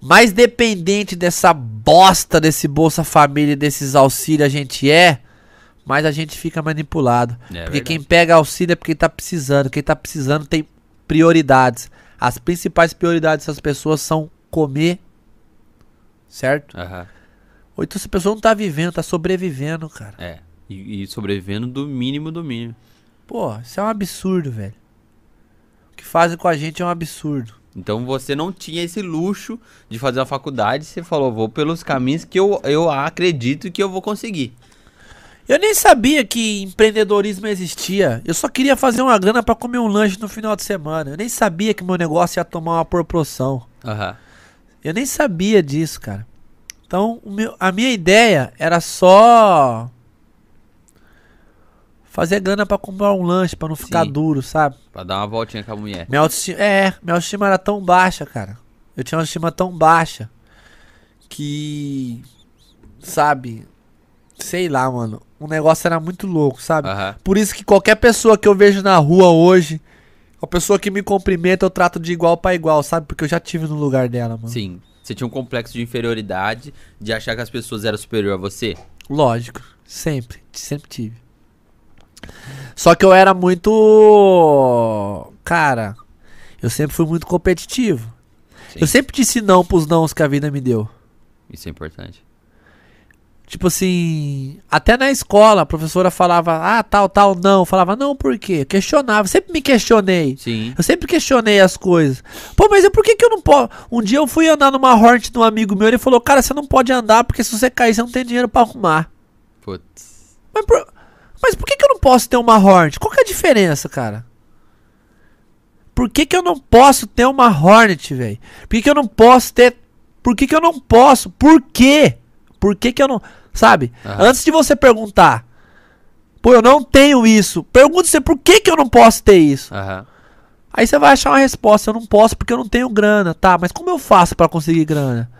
mais dependente dessa bosta desse Bolsa Família e desses auxílios a gente é, mais a gente fica manipulado. É porque verdade. quem pega auxílio é porque tá precisando. Quem tá precisando tem prioridades. As principais prioridades dessas pessoas são comer, certo? Aham. Ou então essa pessoa não tá vivendo, tá sobrevivendo, cara. É. E, e sobrevivendo do mínimo do mínimo. Pô, isso é um absurdo, velho. O que fazem com a gente é um absurdo. Então você não tinha esse luxo de fazer a faculdade, você falou, vou pelos caminhos que eu, eu acredito que eu vou conseguir. Eu nem sabia que empreendedorismo existia. Eu só queria fazer uma grana pra comer um lanche no final de semana. Eu nem sabia que meu negócio ia tomar uma proporção. Aham. Eu nem sabia disso, cara. Então, meu- a minha ideia era só fazer grana pra comprar um lanche, pra não ficar Sim. duro, sabe? Pra dar uma voltinha com a mulher. Minha autoestima, é, minha autoestima era tão baixa, cara. Eu tinha uma autoestima tão baixa que, sabe, sei lá, mano. O negócio era muito louco, sabe? Aham. Por isso que qualquer pessoa que eu vejo na rua hoje, a pessoa que me cumprimenta, eu trato de igual pra igual, sabe? Porque eu já tive no lugar dela, mano. Sim. Você tinha um complexo de inferioridade, de achar que as pessoas eram superior a você? Lógico, sempre, sempre tive. Só que eu era muito. Cara, eu sempre fui muito competitivo. Sim. Eu sempre disse não pros nãos que a vida me deu. Isso é importante. Tipo assim, até na escola a professora falava, ah, tal, tal, não. Eu falava, não, por quê? Eu questionava, sempre me questionei. Sim. Eu sempre questionei as coisas. Pô, mas eu, por que, que eu não posso. Um dia eu fui andar numa Hornet de um amigo meu, ele falou, cara, você não pode andar porque se você cair, você não tem dinheiro pra arrumar. Putz. Mas por, mas por que, que eu não posso ter uma Hornet? Qual que é a diferença, cara? Por que, que eu não posso ter uma Hornet, velho? Por que, que eu não posso ter. Por que, que eu não posso? Por quê? Por que, que eu não. Sabe? Antes de você perguntar, pô, eu não tenho isso. Pergunte você por que, que eu não posso ter isso. Aham. Aí você vai achar uma resposta. Eu não posso porque eu não tenho grana. Tá, mas como eu faço pra conseguir grana?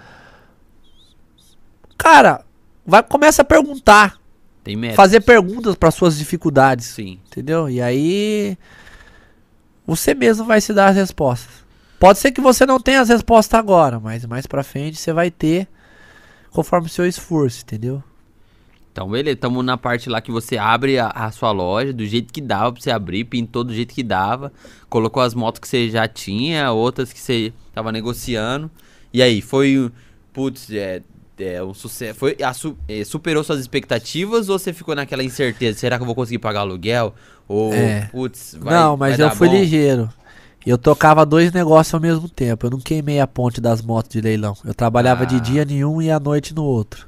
Cara, vai começa a perguntar. Fazer perguntas para suas dificuldades. Sim. Entendeu? E aí. Você mesmo vai se dar as respostas. Pode ser que você não tenha as respostas agora, mas mais pra frente você vai ter conforme o seu esforço, entendeu? Então, beleza, estamos na parte lá que você abre a, a sua loja do jeito que dava pra você abrir, pintou do jeito que dava, colocou as motos que você já tinha, outras que você tava negociando. E aí, foi, putz, é, é um sucesso. Foi, a é, superou suas expectativas ou você ficou naquela incerteza? Será que eu vou conseguir pagar aluguel? Ou, É. putz, vai não, mas vai eu fui bom? ligeiro. Eu tocava dois negócios ao mesmo tempo. Eu não queimei a ponte das motos de leilão. Eu trabalhava de Ah. dia em um e à noite no outro.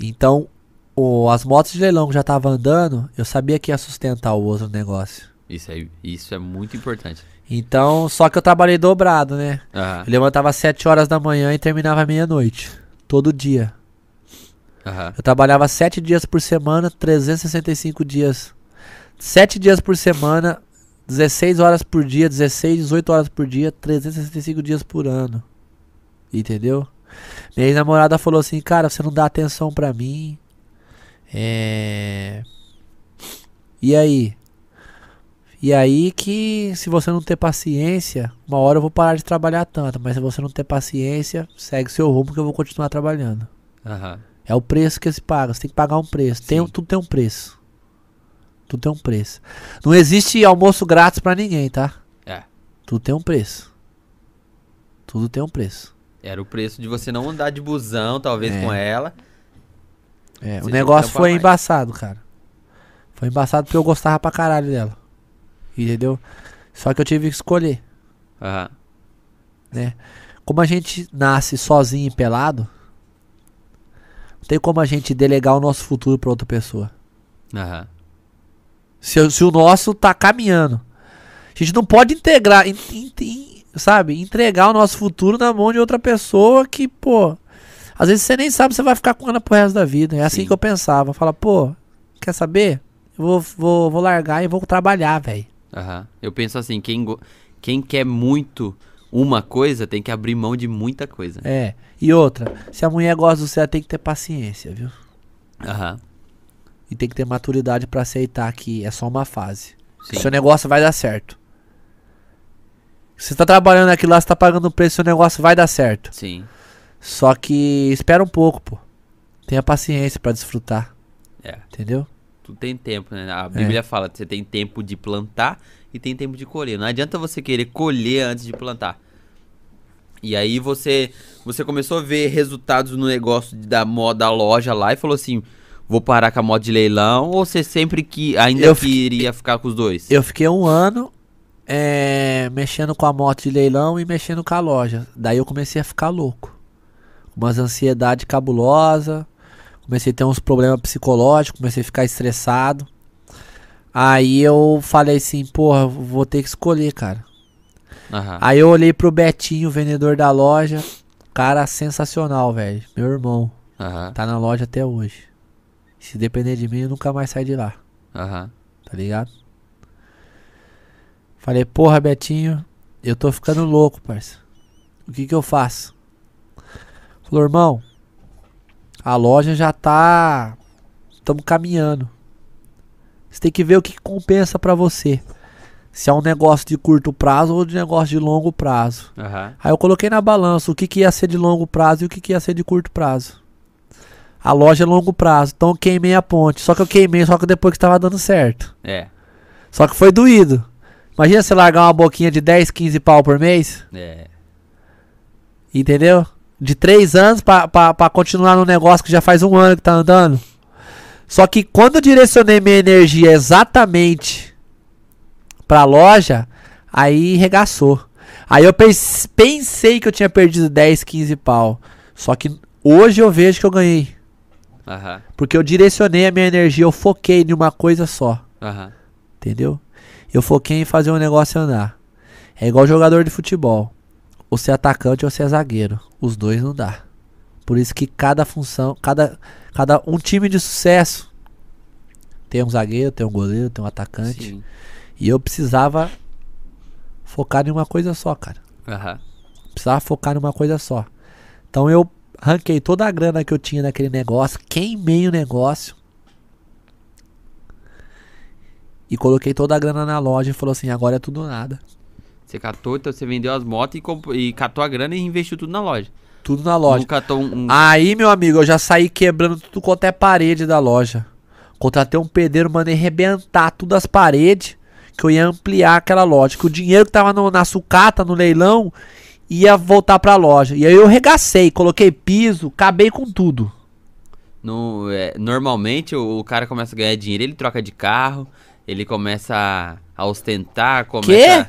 Então, o- as motos de leilão que já tava andando, eu sabia que ia sustentar o outro negócio. Isso, aí, isso é muito importante. Então, só que eu trabalhei dobrado, né? Aham, Eu levantava às 7 horas da manhã e terminava meia-noite. Todo dia. aham. Eu trabalhava 7 dias por semana, 365 dias. 7 dias por semana, 16 horas por dia, 16, 18 horas por dia, 365 dias por ano. Entendeu? Minha ex-namorada falou assim, cara, você não dá atenção pra mim. É. E aí? E aí que se você não ter paciência, uma hora eu vou parar de trabalhar tanto, mas se você não ter paciência, segue seu rumo que eu vou continuar trabalhando. aham. É o preço que se paga. Você tem que pagar um preço. Tem, tudo tem um preço. Tudo tem um preço. Não existe almoço grátis pra ninguém, tá? É. Tudo tem um preço. Tudo tem um preço. Era o preço de você não andar de busão, talvez, É. com ela. É, Você o negócio foi mais. embaçado, cara. Foi embaçado porque eu gostava pra caralho dela. Entendeu? Só que eu tive que escolher, Aham. né? Como a gente nasce sozinho e pelado, não tem como a gente delegar o nosso futuro pra outra pessoa. Aham. Se, se o nosso tá caminhando. A gente não pode integrar, in- in- in- sabe, entregar o nosso futuro na mão de outra pessoa que, pô, às vezes você nem sabe se você vai ficar com ela pro resto da vida. É assim Sim. que eu pensava. Fala, pô, quer saber? Eu vou, vou, vou largar e vou trabalhar, velho. Aham. Eu penso assim, quem, quem quer muito uma coisa tem que abrir mão de muita coisa. É. E outra, se a mulher gosta do ela tem que ter paciência, viu? Aham. E tem que ter maturidade pra aceitar que é só uma fase. Sim. Seu negócio vai dar certo. Você tá trabalhando aqui lá, você tá pagando o preço, seu negócio vai dar certo. Sim. Só que espera um pouco, pô. Tenha paciência pra desfrutar, É. entendeu? Tudo tem tempo, né? A Bíblia fala que você tem tempo de plantar e tem tempo de colher. Não adianta você querer colher antes de plantar. E aí você você começou a ver resultados no negócio da moda da loja lá e falou assim: vou parar com a moda de leilão, ou você sempre que ainda Eu queria ficar com os dois? Eu fiquei um ano é, mexendo com a moto de leilão e mexendo com a loja. Daí eu comecei a ficar louco. Umas ansiedade cabulosa. Comecei a ter uns problemas psicológicos, comecei a ficar estressado. Aí eu falei assim, porra, vou ter que escolher, cara. Aham. Aí eu olhei pro Betinho, vendedor da loja. Cara sensacional, velho. Meu irmão. Aham. Tá na loja até hoje. Se depender de mim, eu nunca mais saio de lá. Aham. Tá ligado? Falei, porra, Betinho, eu tô ficando louco, parça. O que que eu faço? Falou, irmão, a loja já tá. Estamos caminhando. Você tem que ver o que compensa pra você. Se é um negócio de curto prazo ou de negócio de longo prazo. Aham. Aí eu coloquei na balança o que, que ia ser de longo prazo e o que, que ia ser de curto prazo. A loja é longo prazo, então eu queimei a ponte. Só que eu queimei só que depois que estava dando certo. É. Só que foi doído. Imagina você largar uma boquinha de 10, 15 pau por mês, É. entendeu? De 3 anos pra continuar no negócio que já faz um ano que tá andando. Só que quando eu direcionei minha energia exatamente pra loja, aí regaçou. Aí eu pens- pensei que eu tinha perdido 10, 15 pau. Só que hoje eu vejo que eu ganhei. Aham. Porque eu direcionei a minha energia, eu foquei em uma coisa só. Aham. Entendeu? Eu foquei em fazer um negócio andar. É igual jogador de futebol. Ou ser atacante ou ser zagueiro. Os dois não dá. Por isso que cada função, cada, cada um time de sucesso tem um zagueiro, tem um goleiro, tem um atacante. Sim. E eu precisava focar em uma coisa só, cara. Aham. Precisava focar numa coisa só. Então eu ranquei toda a grana que eu tinha naquele negócio, queimei o negócio. E coloquei toda a grana na loja e falou assim: agora é tudo ou nada. Você catou, então você vendeu as motos e, e catou a grana e investiu tudo na loja. Tudo na loja. Um. um- Aí, meu amigo, eu já saí quebrando tudo quanto é parede da loja. Contratei um pedreiro, mandei arrebentar todas as paredes. Que eu ia ampliar aquela loja. Que o dinheiro que tava no- na sucata, no leilão, ia voltar pra loja. E aí eu regacei, coloquei piso, acabei com tudo. no- é, normalmente o, o cara começa a ganhar dinheiro, ele troca de carro, ele começa a, ostentar, começa.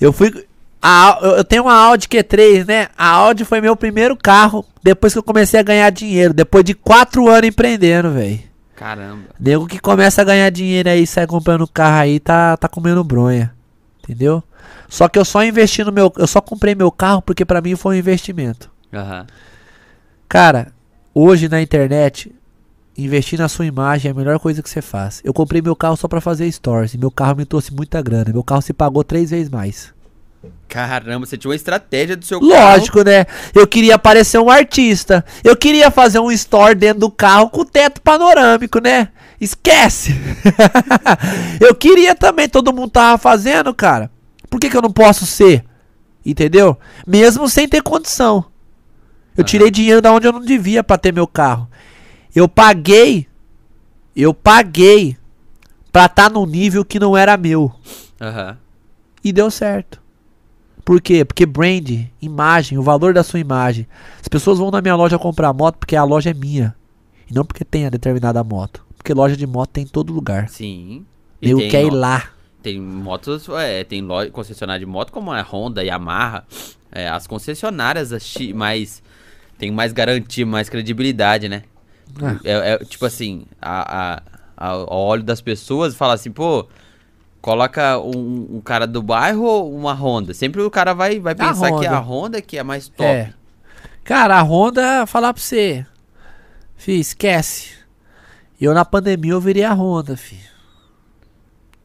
Eu fui. a- eu eu tenho uma Audi Q3, né? A Audi foi meu primeiro carro depois que eu comecei a ganhar dinheiro. Depois de quatro anos empreendendo, velho. Caramba. Nego que começa a ganhar dinheiro aí, sai comprando carro aí, tá, tá comendo bronha. Entendeu? Só que eu só investi no meu. Eu só comprei meu carro porque pra mim foi um investimento. Aham. Cara, hoje na internet, investir na sua imagem é a melhor coisa que você faz. Eu comprei meu carro só pra fazer stories. E meu carro me trouxe muita grana. Meu carro se pagou três vezes mais. Caramba, você tinha uma estratégia do seu Lógico, né? Eu queria parecer um artista. Eu queria fazer um store dentro do carro com teto panorâmico, né? Esquece! eu queria também, todo mundo tava fazendo, cara. Por que, que eu não posso ser? Entendeu? Mesmo sem ter condição. Eu Aham. tirei dinheiro da onde eu não devia pra ter meu carro. Eu paguei. Eu paguei pra estar num nível que não era meu. Aham. E deu certo. Por quê? Porque brand, imagem, o valor da sua imagem. As pessoas vão na minha loja comprar moto porque a loja é minha. E não porque tem a determinada moto. Porque loja de moto tem em todo lugar. Sim. Eu quero ir lá. Tem motos, é, tem loja, concessionária de moto como a Honda, Yamaha. É, as concessionárias mais. Tem mais garantia, mais credibilidade, né? Ah. É, é, tipo assim, a, a, a, o olho das pessoas fala assim, pô, coloca um, um cara do bairro ou uma Honda? Sempre o cara vai, vai pensar que a Honda. Que é mais top. É. Cara, a Honda, falar pra você. Fih, esquece. Eu na pandemia eu virei a Honda, fi.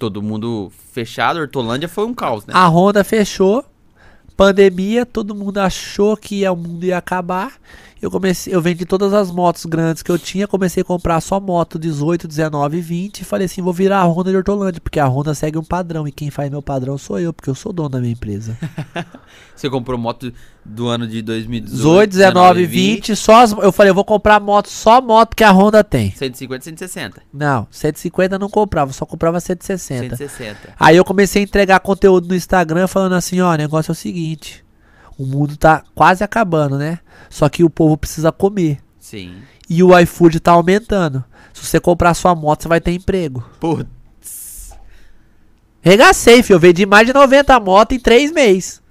Todo mundo fechado, Hortolândia foi um caos, né? A Honda fechou. Pandemia, todo mundo achou que o mundo ia acabar. Eu comecei, eu vendi todas as motos grandes que eu tinha, comecei a comprar só moto 18, 19 e 20 e falei assim, vou virar a Honda de Hortolândia, porque a Honda segue um padrão e quem faz meu padrão sou eu, porque eu sou dono da minha empresa. Você comprou moto do ano de 2018, 18, 19 e 20, só as, eu falei, eu vou comprar moto, só moto que a Honda tem. 150, 160. Não, 150 eu não comprava, só comprava 160. 160. Aí eu comecei a entregar conteúdo no Instagram falando assim, ó, o negócio é o seguinte, o mundo tá quase acabando, né? Só que o povo precisa comer. Sim. E o iFood tá aumentando. Se você comprar sua moto, você vai ter emprego. Putz. Regacei, filho. Eu vendi mais de 90 motos em 3 meses.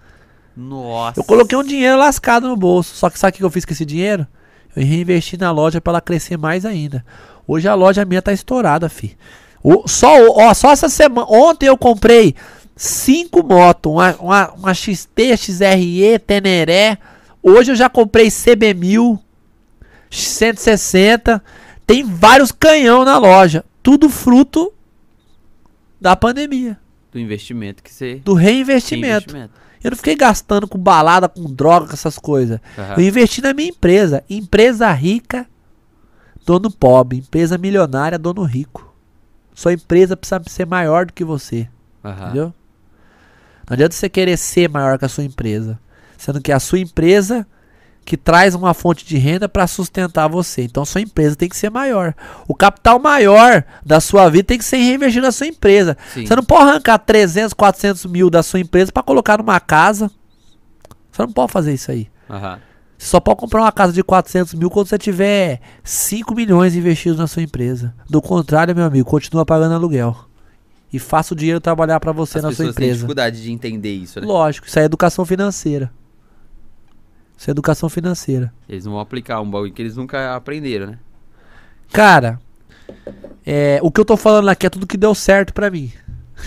Nossa. Eu coloquei um dinheiro lascado no bolso. Só que sabe o que eu fiz com esse dinheiro? Eu reinvesti na loja pra ela crescer mais ainda. Hoje a loja minha tá estourada, fi. O- só, ó, só essa semana. Ontem eu comprei cinco motos. Uma, uma, uma XT, XRE, Teneré. Hoje eu já comprei CB1000, 160. Tem vários canhão na loja. Tudo fruto da pandemia. Do investimento que você. Do reinvestimento. Eu não fiquei gastando com balada, com droga, com essas coisas. Aham. Eu investi na minha empresa. Empresa rica, dono pobre. Empresa milionária, dono rico. Sua empresa precisa ser maior do que você. Aham. Entendeu? Não adianta você querer ser maior que a sua empresa. Sendo que é a sua empresa que traz uma fonte de renda para sustentar você. Então sua empresa tem que ser maior. O capital maior da sua vida tem que ser reinvestido na sua empresa. Sim. Você não pode arrancar 300, 400 mil da sua empresa para colocar numa casa. Você não pode fazer isso aí. Aham. Você só pode comprar uma casa de 400 mil quando você tiver 5 milhões investidos na sua empresa. Do contrário, meu amigo, continua pagando aluguel. E faça o dinheiro trabalhar para você As na sua pessoas têm empresa. dificuldade de entender isso, né? Lógico, isso é educação financeira. Isso é educação financeira. Eles não vão aplicar um bagulho que eles nunca aprenderam, né? Cara, é, o que eu tô falando aqui é tudo que deu certo pra mim.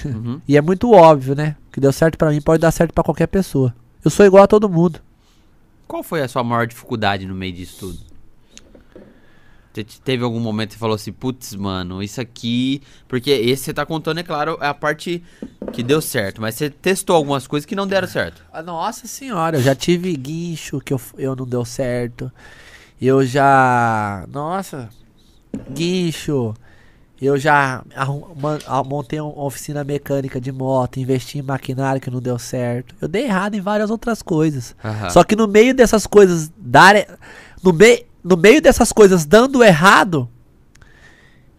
Uhum. E é muito óbvio, né? O que deu certo pra mim pode dar certo pra qualquer pessoa. Eu sou igual a todo mundo. Qual foi a sua maior dificuldade no meio disso tudo? Te- te- Teve algum momento que você falou assim, putz, mano, isso aqui. Porque esse você tá contando, é claro, é a parte que deu certo. Mas você testou algumas coisas que não deram certo. Ah, Nossa senhora, eu já tive guincho que eu, eu não deu certo. Eu já. Nossa, guincho. Eu já montei uma oficina mecânica de moto, investi em maquinário que não deu certo. Eu dei errado em várias outras coisas. Aham. Só que no meio dessas coisas dar no, mei, no meio dessas coisas dando errado,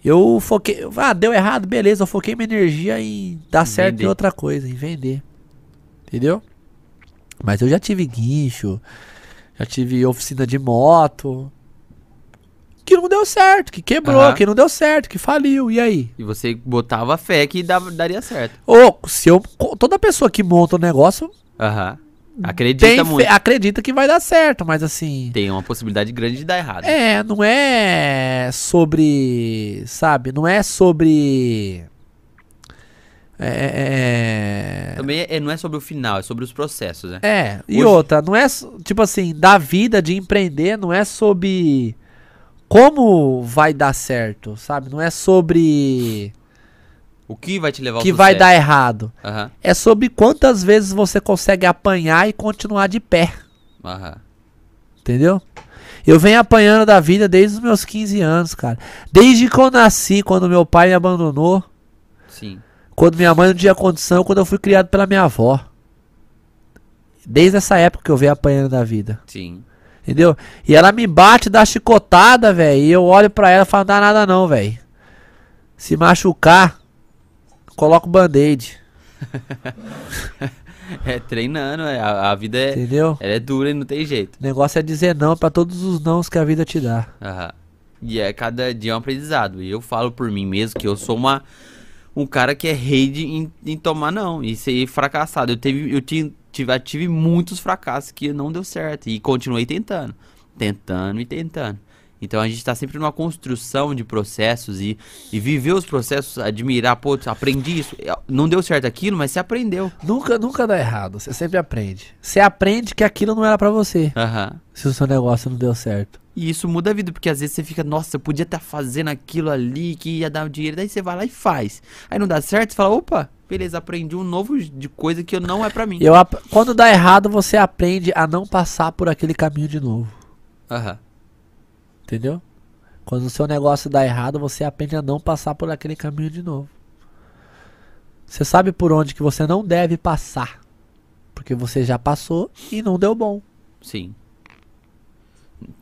eu foquei, ah, deu errado, beleza, eu foquei minha energia em dar certo vender. em outra coisa, em vender. Entendeu? Mas eu já tive guincho, já tive oficina de moto que não deu certo, que quebrou, Aham. que não deu certo, que faliu. E aí? E você botava fé que dava- daria certo. Ou se eu toda pessoa que monta um negócio Aham. Acredita tem, muito. acredita que vai dar certo, mas assim, Tem uma possibilidade grande de dar errado. É, não é sobre. Sabe? Não é sobre. É. é- Também é- não é sobre o final, é sobre os processos, né? É, e Hoje- outra, não é. Tipo assim, da vida de empreender não é sobre. Como vai dar certo, sabe? Não é sobre. O que vai te levar ao Que vai sucesso? dar errado. Aham. É sobre quantas vezes você consegue apanhar e continuar de pé. Aham. Entendeu? Eu venho apanhando da vida desde os meus 15 anos, cara. Desde que eu nasci, quando meu pai me abandonou. Sim. Quando minha mãe não tinha condição, quando eu fui criado pela minha avó. Desde essa época que eu venho apanhando da vida. Sim. Entendeu? E ela me bate, dá chicotada, velho. E eu olho pra ela e falo, não dá nada não, velho. Se machucar, coloca o band-aid. É treinando, é, a, a vida é, Entendeu? ela é dura e não tem jeito. O negócio é dizer não pra todos os nãos que a vida te dá. Aham. E é cada dia é um aprendizado. E eu falo por mim mesmo que eu sou uma um cara que é rei de, em, em tomar não e ser fracassado. Eu teve eu tive, tive muitos fracassos que não deu certo e continuei tentando, tentando e tentando. Então a gente tá sempre numa construção de processos e, e viver os processos, admirar, pô, aprendi isso. Não deu certo aquilo, mas você aprendeu. Nunca, nunca dá errado. Você sempre aprende. Você aprende que aquilo não era pra você. Aham. Se o seu negócio não deu certo. E isso muda a vida, porque às vezes você fica, nossa, eu podia estar fazendo aquilo ali que ia dar o dinheiro, daí você vai lá e faz. Aí não dá certo, você fala, opa, beleza, aprendi um novo de coisa que não é pra mim. Eu, quando dá errado, você aprende a não passar por aquele caminho de novo. Aham. Entendeu? Quando o seu negócio dá errado, você aprende a não passar por aquele caminho de novo. Você sabe por onde que você não deve passar. Porque você já passou e não deu bom. Sim.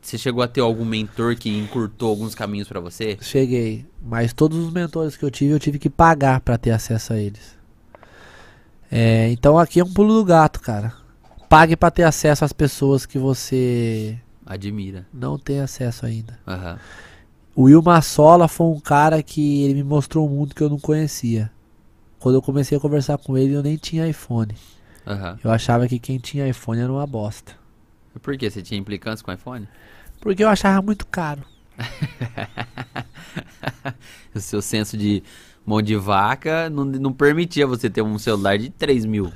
Você chegou a ter algum mentor que encurtou alguns caminhos pra você? Cheguei, mas todos os mentores que eu tive, eu tive que pagar pra ter acesso a eles. É, então aqui é um pulo do gato, cara. Pague pra ter acesso às pessoas que você Admira. não tem acesso ainda. Aham. O Will Massola foi um cara que ele me mostrou um mundo que eu não conhecia. Quando eu comecei a conversar com ele, eu nem tinha iPhone. Aham. Eu achava que quem tinha iPhone era uma bosta. Por quê? Você tinha implicância com iPhone? Porque eu achava muito caro. O seu senso de mão de vaca não, não permitia você ter um celular de 3 mil.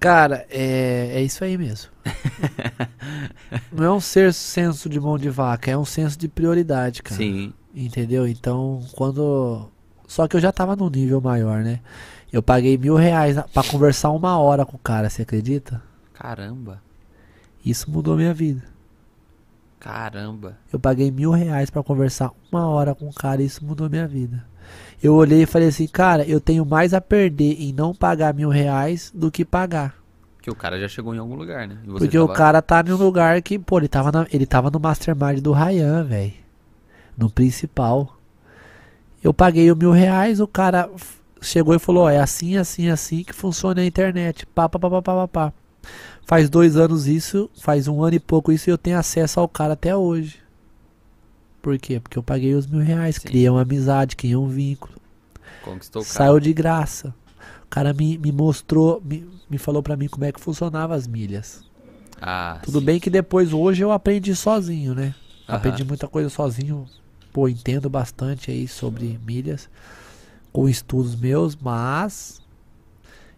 Cara, é, é isso aí mesmo. não é um ser senso de mão de vaca, é um senso de prioridade, cara. Sim. Entendeu? Então, quando. Só que eu já tava num nível maior, né? Eu paguei mil reais pra conversar uma hora com o cara, você acredita? Caramba. Isso mudou minha vida. Caramba. Eu paguei mil reais pra conversar uma hora com o cara e isso mudou minha vida. Eu olhei e falei assim, cara, eu tenho mais a perder em não pagar mil reais do que pagar. Porque o cara já chegou em algum lugar, né? Porque o tava- cara tá em um lugar que, pô, ele tava, na- ele tava no mastermind do Ryan, velho. No principal. Eu paguei o mil reais, o cara chegou e falou, ó, é assim, assim, assim que funciona a internet. Pá, pá, pá, pá, pá, pá. Faz dois anos isso, faz um ano e pouco isso e eu tenho acesso ao cara até hoje. Por quê? Porque eu paguei os mil reais, Sim. criei uma amizade, criei um vínculo. Conquistou o cara. Saiu de graça. O cara me, me mostrou, me, me falou pra mim como é que funcionava as milhas. Ah, Tudo sim. bem que depois, hoje, eu aprendi sozinho, né? Aham. Aprendi muita coisa sozinho. Pô, entendo bastante aí sobre milhas. Com estudos meus, mas...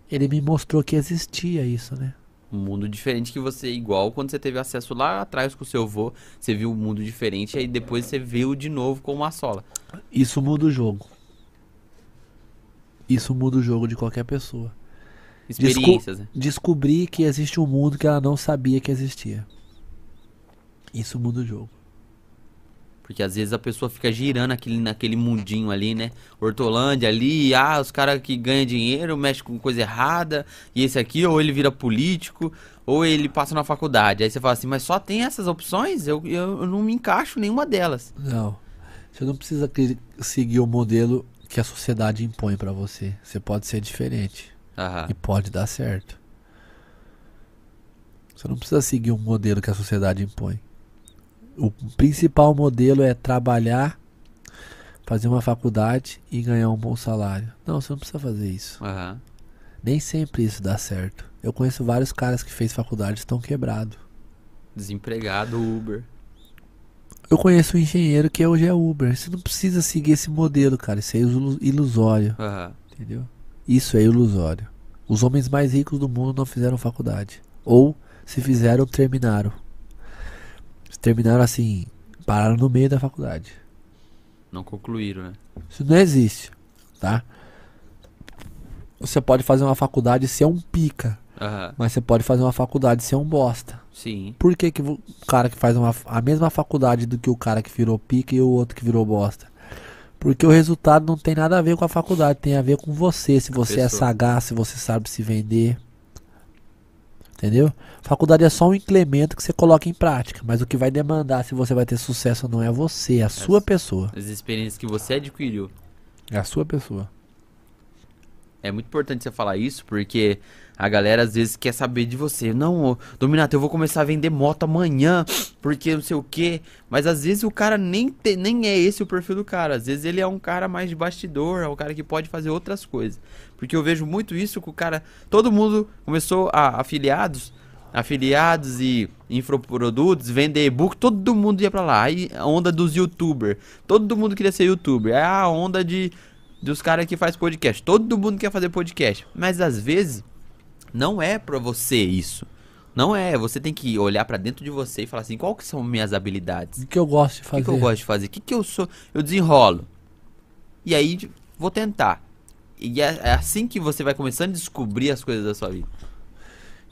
Ele me mostrou que existia isso, né? Um mundo diferente que você, igual quando você teve acesso lá atrás com o seu avô, você viu um mundo diferente, aí depois você viu de novo com uma sola. Isso muda o jogo. Isso muda o jogo de qualquer pessoa. Experiências, né? Descobrir que existe um mundo que ela não sabia que existia. Isso muda o jogo. Porque às vezes a pessoa fica girando aquele, naquele mundinho ali, né? Hortolândia ali, ah, os caras que ganham dinheiro mexem com coisa errada, e esse aqui, ou ele vira político, ou ele passa na faculdade. Aí você fala assim, mas só tem essas opções? Eu, eu, eu não me encaixo em nenhuma delas. Não. Você não precisa seguir o modelo que a sociedade impõe pra você. Você pode ser diferente. Aham. E pode dar certo. Você não precisa seguir um modelo que a sociedade impõe. O principal modelo é trabalhar, fazer uma faculdade e ganhar um bom salário. Não, você não precisa fazer isso. Aham. Nem sempre isso dá certo. Eu conheço vários caras que fez faculdade e estão quebrados. Desempregado, Uber. Eu conheço um engenheiro que hoje é Uber. Você não precisa seguir esse modelo, cara. Isso é ilu- ilusório, Aham. entendeu? Isso é ilusório. Os homens mais ricos do mundo não fizeram faculdade. Ou, se fizeram, terminaram. Terminaram assim, pararam no meio da faculdade. Não concluíram, né? Isso não existe, tá? Você pode fazer uma faculdade e ser um pica, Aham. mas você pode fazer uma faculdade e ser um bosta. Sim. Por que, que o cara que faz uma, a mesma faculdade do que o cara que virou pica e o outro que virou bosta? Porque o resultado não tem nada a ver com a faculdade, tem a ver com você, se você é sagaz, se você sabe se vender. Entendeu? Faculdade é só um implemento que você coloca em prática, mas o que vai demandar se você vai ter sucesso ou não é você, é a sua pessoa. As experiências que você adquiriu. É a sua pessoa. É muito importante você falar isso, porque a galera às vezes quer saber de você. Não, Dominato, eu vou começar a vender moto amanhã, porque não sei o quê. Mas às vezes o cara nem, te- nem é esse o perfil do cara. Às vezes ele é um cara mais de bastidor, é um cara que pode fazer outras coisas. Porque eu vejo muito isso com o cara. Todo mundo começou a afiliados, afiliados e infoprodutos, vender e-book, todo mundo ia pra lá. Aí a onda dos youtubers. Todo mundo queria ser youtuber. É a onda de dos caras que faz podcast. Todo mundo quer fazer podcast. Mas às vezes não é pra você isso. Não é, você tem que olhar pra dentro de você e falar assim, qual que são minhas habilidades? O que eu gosto de O fazer? que, que eu gosto de fazer? O que, que eu sou? Eu desenrolo. E aí vou tentar. E é, é assim que você vai começando a descobrir as coisas da sua vida.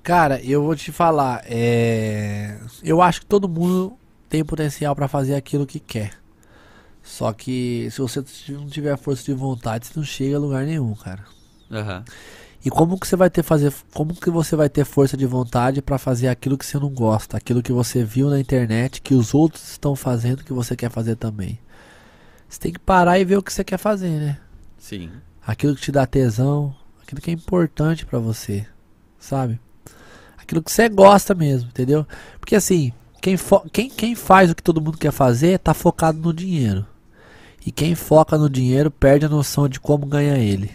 Cara, eu vou te falar, é... eu acho que todo mundo tem potencial pra fazer aquilo que quer. Só que se você não tiver força de vontade, você não chega a lugar nenhum, cara. Aham. E como que você vai ter fazer, como que você vai ter força de vontade pra fazer aquilo que você não gosta, aquilo que você viu na internet, que os outros estão fazendo, que você quer fazer também? Você tem que parar e ver o que você quer fazer, né? Sim. Aquilo que te dá tesão, aquilo que é importante pra você, sabe? Aquilo que você gosta mesmo, entendeu? Porque assim, quem, quem, quem faz o que todo mundo quer fazer tá focado no dinheiro. E quem foca no dinheiro perde a noção de como ganhar ele.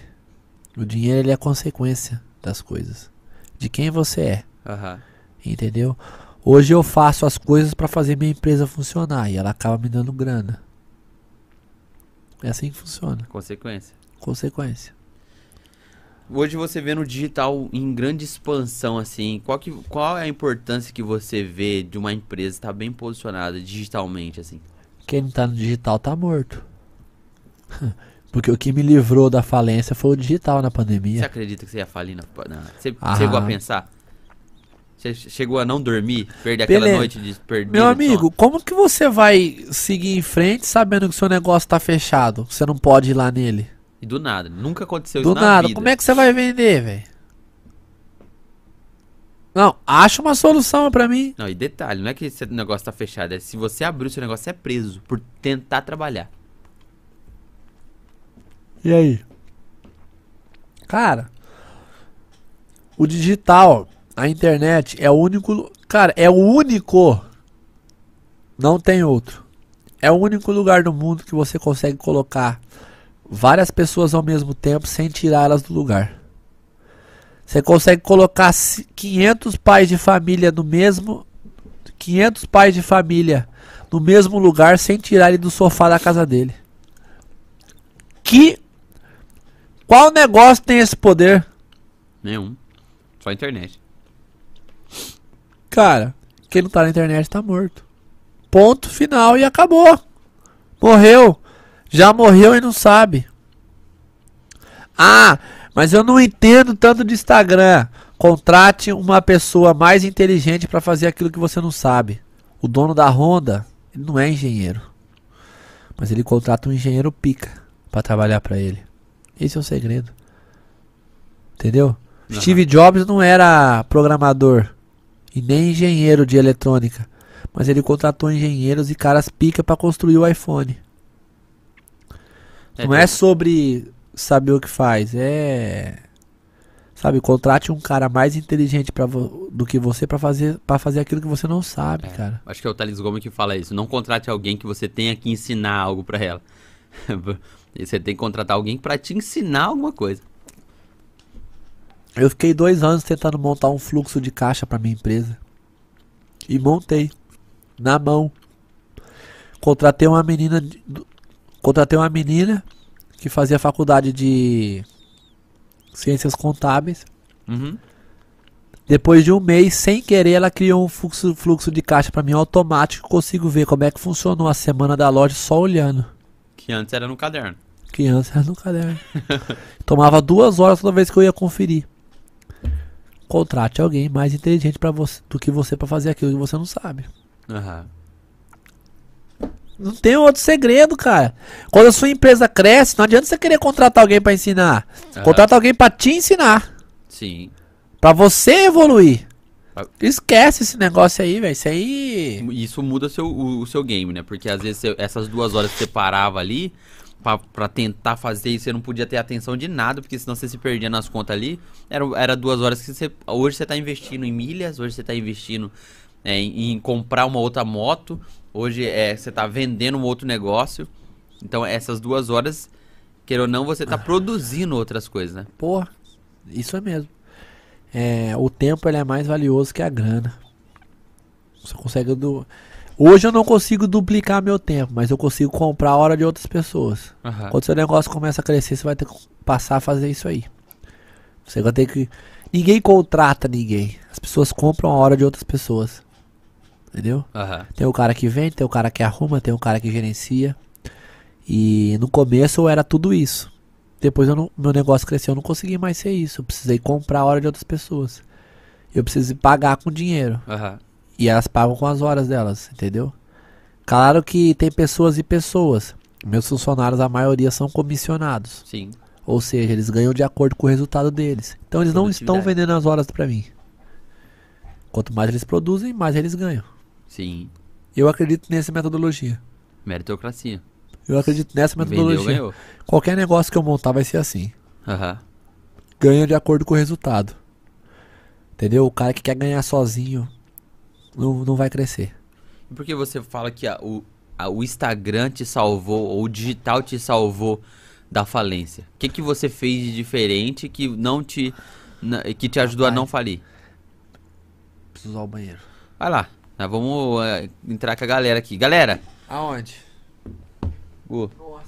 O dinheiro ele é consequência das coisas. De quem você é, Aham. entendeu? Hoje eu faço as coisas pra fazer minha empresa funcionar e ela acaba me dando grana. É assim que funciona. Consequência. Consequência. Hoje você vê no digital em grande expansão, assim, qual, que, qual é a importância que você vê de uma empresa estar bem posicionada digitalmente, assim? Quem não tá no digital tá morto. Porque o que me livrou da falência foi o digital na Você pandemia. acredita que você ia falir na... na você Ah. chegou a pensar? Você chegou a não dormir? Perder aquela Beleza. noite de perder Meu amigo, como que você vai seguir em frente sabendo que seu negócio tá fechado? Você não pode ir lá nele? E do nada, nunca aconteceu Do isso na nada, vida. como é que você vai vender, velho? Não, acha uma solução pra mim. Não, e detalhe, não é que esse negócio tá fechado, é se você abrir o seu negócio, você é preso por tentar trabalhar. E aí? Cara, o digital, a internet é o único. Cara, é o único. Não tem outro. É o único lugar do mundo que você consegue colocar várias pessoas ao mesmo tempo sem tirá-las do lugar. Você consegue colocar ci- 500 pais de família no mesmo 500 pais de família no mesmo lugar sem tirar ele do sofá da casa dele. Que qual negócio tem esse poder? Nenhum. Só a internet. Cara, quem não tá na internet tá morto. Ponto final e acabou. Morreu. Já morreu e não sabe. Ah, mas eu não entendo tanto de Instagram. Contrate uma pessoa mais inteligente pra fazer aquilo que você não sabe. O dono da Honda, ele não é engenheiro. Mas ele contrata um engenheiro pica pra trabalhar pra ele. Esse é o segredo. Entendeu? Aham. Steve Jobs não era programador e nem engenheiro de eletrônica, mas ele contratou engenheiros e caras pica pra construir o iPhone. Não é sobre saber o que faz, é sabe, contrate um cara mais inteligente para do que você pra fazer para fazer aquilo que você não sabe, É, cara. Acho que é o Thales Gomes que fala isso. Não contrate alguém que você tenha que ensinar algo pra ela. Você tem que contratar alguém pra te ensinar alguma coisa. Eu fiquei dois anos tentando montar um fluxo de caixa pra minha empresa. E montei. Na mão. Contratei uma menina. de- do- Contratei uma menina que fazia faculdade de ciências contábeis. Uhum. Depois de um mês, sem querer, ela criou um fluxo, fluxo de caixa pra mim automático. Consigo ver como é que funcionou a semana da loja só olhando. Que antes era no caderno. Criança no caderno. Tomava duas horas toda vez que eu ia conferir. Contrate alguém mais inteligente para você do que você para fazer aquilo que você não sabe. Aham. Não tem outro segredo, cara. Quando a sua empresa cresce, não adianta você querer contratar alguém para ensinar. Aham. Contrata alguém para te ensinar, Sim. Pra você evoluir. Ah. Esquece esse negócio aí, velho. Isso aí. Isso muda seu, o, o seu game, né? Porque às vezes você- essas duas horas que você parava ali pra, pra tentar fazer e você não podia ter atenção de nada, porque senão você se perdia nas contas ali. Era, era duas horas que você. Hoje você tá investindo em milhas, hoje você tá investindo é, em, em comprar uma outra moto, hoje é, você tá vendendo um outro negócio. Então essas duas horas, queira ou não, você tá produzindo outras coisas, né? Porra, isso é mesmo. É, o tempo ele é mais valioso que a grana. Você consegue do... Hoje eu não consigo duplicar meu tempo, mas eu consigo comprar a hora de outras pessoas. Aham. Quando seu negócio começa a crescer, você vai ter que passar a fazer isso aí. Você vai ter que. Ninguém contrata ninguém. As pessoas compram a hora de outras pessoas. Entendeu? Aham. Tem o cara que vende, tem o cara que arruma, tem o cara que gerencia. E no começo eu era tudo isso. Depois não- meu negócio cresceu, eu não consegui mais ser isso. Eu precisei comprar a hora de outras pessoas. Eu preciso pagar com dinheiro. Aham. E elas pagam com as horas delas, entendeu? Claro que tem pessoas e pessoas. Meus funcionários, a maioria são comissionados. Sim. Ou seja, eles ganham de acordo com o resultado deles. Então eles não estão vendendo as horas pra mim. Quanto mais eles produzem, mais eles ganham. Sim. Eu acredito nessa metodologia. Meritocracia. Eu acredito nessa Vendeu, metodologia. ganhou. Qualquer negócio que eu montar vai ser assim. Aham. Ganha de acordo com o resultado. Entendeu? O cara que quer ganhar sozinho não, não vai crescer. E por que você fala que a- o, a- o Instagram te salvou, ou o digital te salvou da falência? O que, que você fez de diferente que não te. na- que te ajudou a não falir? Preciso usar o banheiro. Vai lá. Nós vamos é, entrar com a galera aqui. Galera, Aonde? Gu, Nossa.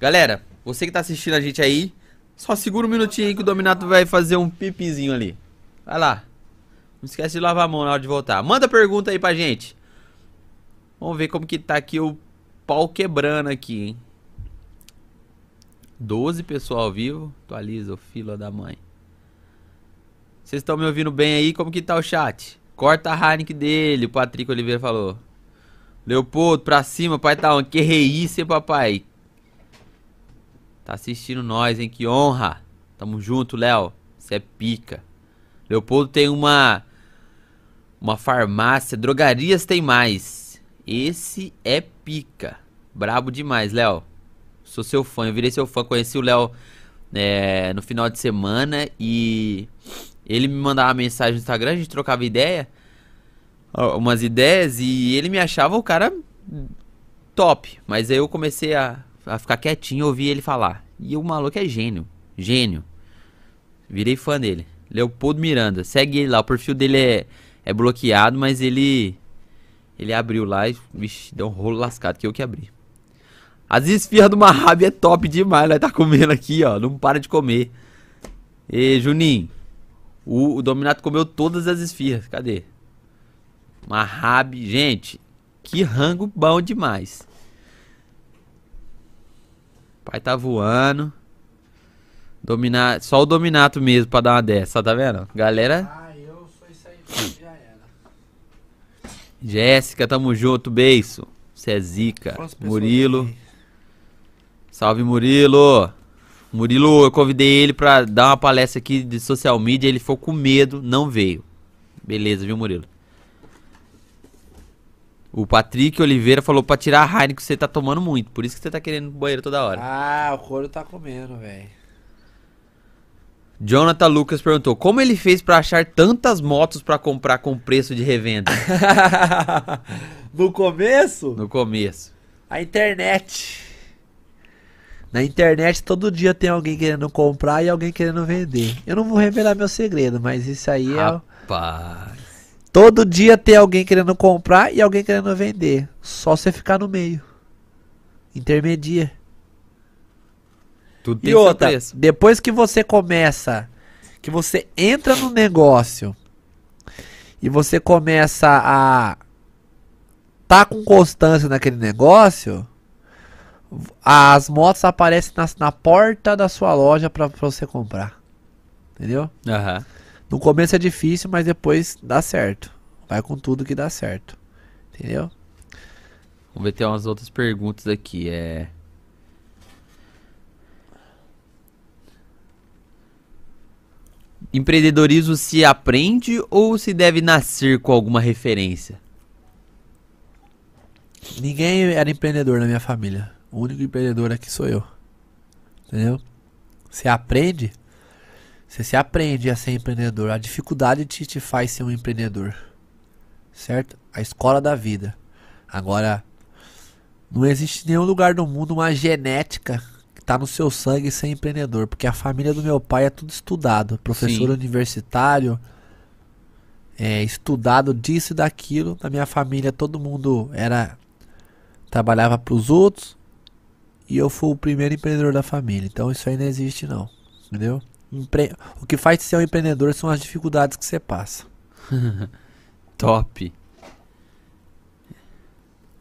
galera, você que tá assistindo a gente aí, só segura um minutinho aí que o Dominato vai fazer um pipizinho ali. Vai lá. Não esquece de lavar a mão na hora de voltar. Manda pergunta aí pra gente. Vamos ver como que tá aqui o pau quebrando aqui, hein? 12 pessoal ao vivo. Atualiza o fila da mãe. Vocês estão me ouvindo bem aí? Como que tá o chat? Corta a Heineken dele, o Patrick Oliveira falou. Leopoldo, pra cima, pai tá onde? Que reíce, papai? Tá assistindo nós, hein? Que honra. Tamo junto, Léo. Você é pica. Leopoldo tem uma uma farmácia, drogarias tem mais. Esse é pica. Brabo demais, Léo. Sou seu fã, eu virei seu fã, conheci o Léo é, no final de semana e ele me mandava mensagem no Instagram, a gente trocava ideia, umas ideias e ele me achava o cara top. Mas aí eu comecei a, a ficar quietinho ouvir ele falar. E o maluco é gênio, gênio. Virei fã dele. Leopoldo Miranda. Segue ele lá. O perfil dele é, é bloqueado, mas ele. Ele abriu lá e. Deu um rolo lascado que eu que abri. As esfirras do Mahab é top demais. Nós tá comendo aqui, ó. Não para de comer. E Juninho. O, o Dominato comeu todas as esfirras. Cadê? Mahab. Gente, que rango bom demais. Pai tá voando. Dominar, só o Dominato mesmo pra dar uma dessa, tá vendo? Galera, Ah, eu sou isso aí, já era. Jéssica, tamo junto, beiço. Você é Murilo, salve Murilo. Murilo, eu convidei ele pra dar uma palestra aqui de social media, ele ficou com medo, não veio. Beleza, viu, Murilo? O Patrick Oliveira falou pra tirar a Heineken que você tá tomando muito, por isso que você tá querendo ir no banheiro toda hora. Ah, o couro tá comendo, velho. Jonathan Lucas perguntou: Como ele fez pra achar tantas motos pra comprar com preço de revenda no começo, no começo? a internet. Na internet todo dia tem alguém querendo comprar e alguém querendo vender. Eu não vou revelar meu segredo, mas isso aí é. Rapaz. Todo dia tem alguém querendo comprar e alguém querendo vender. Só você ficar no meio. Intermedia. Tudo E tem seu outra, preço. depois que você começa, que você entra no negócio e você começa a tá com constância naquele negócio, as motos aparecem na, na porta da sua loja pra pra você comprar. Entendeu? Aham. No começo é difícil, mas depois dá certo. Vai com tudo que dá certo. Entendeu? Vamos ver, tem umas outras perguntas aqui. É. Empreendedorismo se aprende ou se deve nascer com alguma referência? Ninguém era empreendedor na minha família. O único empreendedor aqui sou eu. Entendeu? Você aprende. Você se aprende a ser empreendedor. A dificuldade te, te faz ser um empreendedor. Certo? A escola da vida. Agora, não existe nenhum lugar do mundo uma genética que tá no seu sangue ser empreendedor. Porque a família do meu pai é tudo estudado. Professor Sim. universitário. É, estudado disso e daquilo. Na minha família todo mundo era trabalhava para os outros e eu fui o primeiro empreendedor da família. Então isso aí não existe não, entendeu? Empre... O que faz ser um empreendedor são as dificuldades que você passa. Top.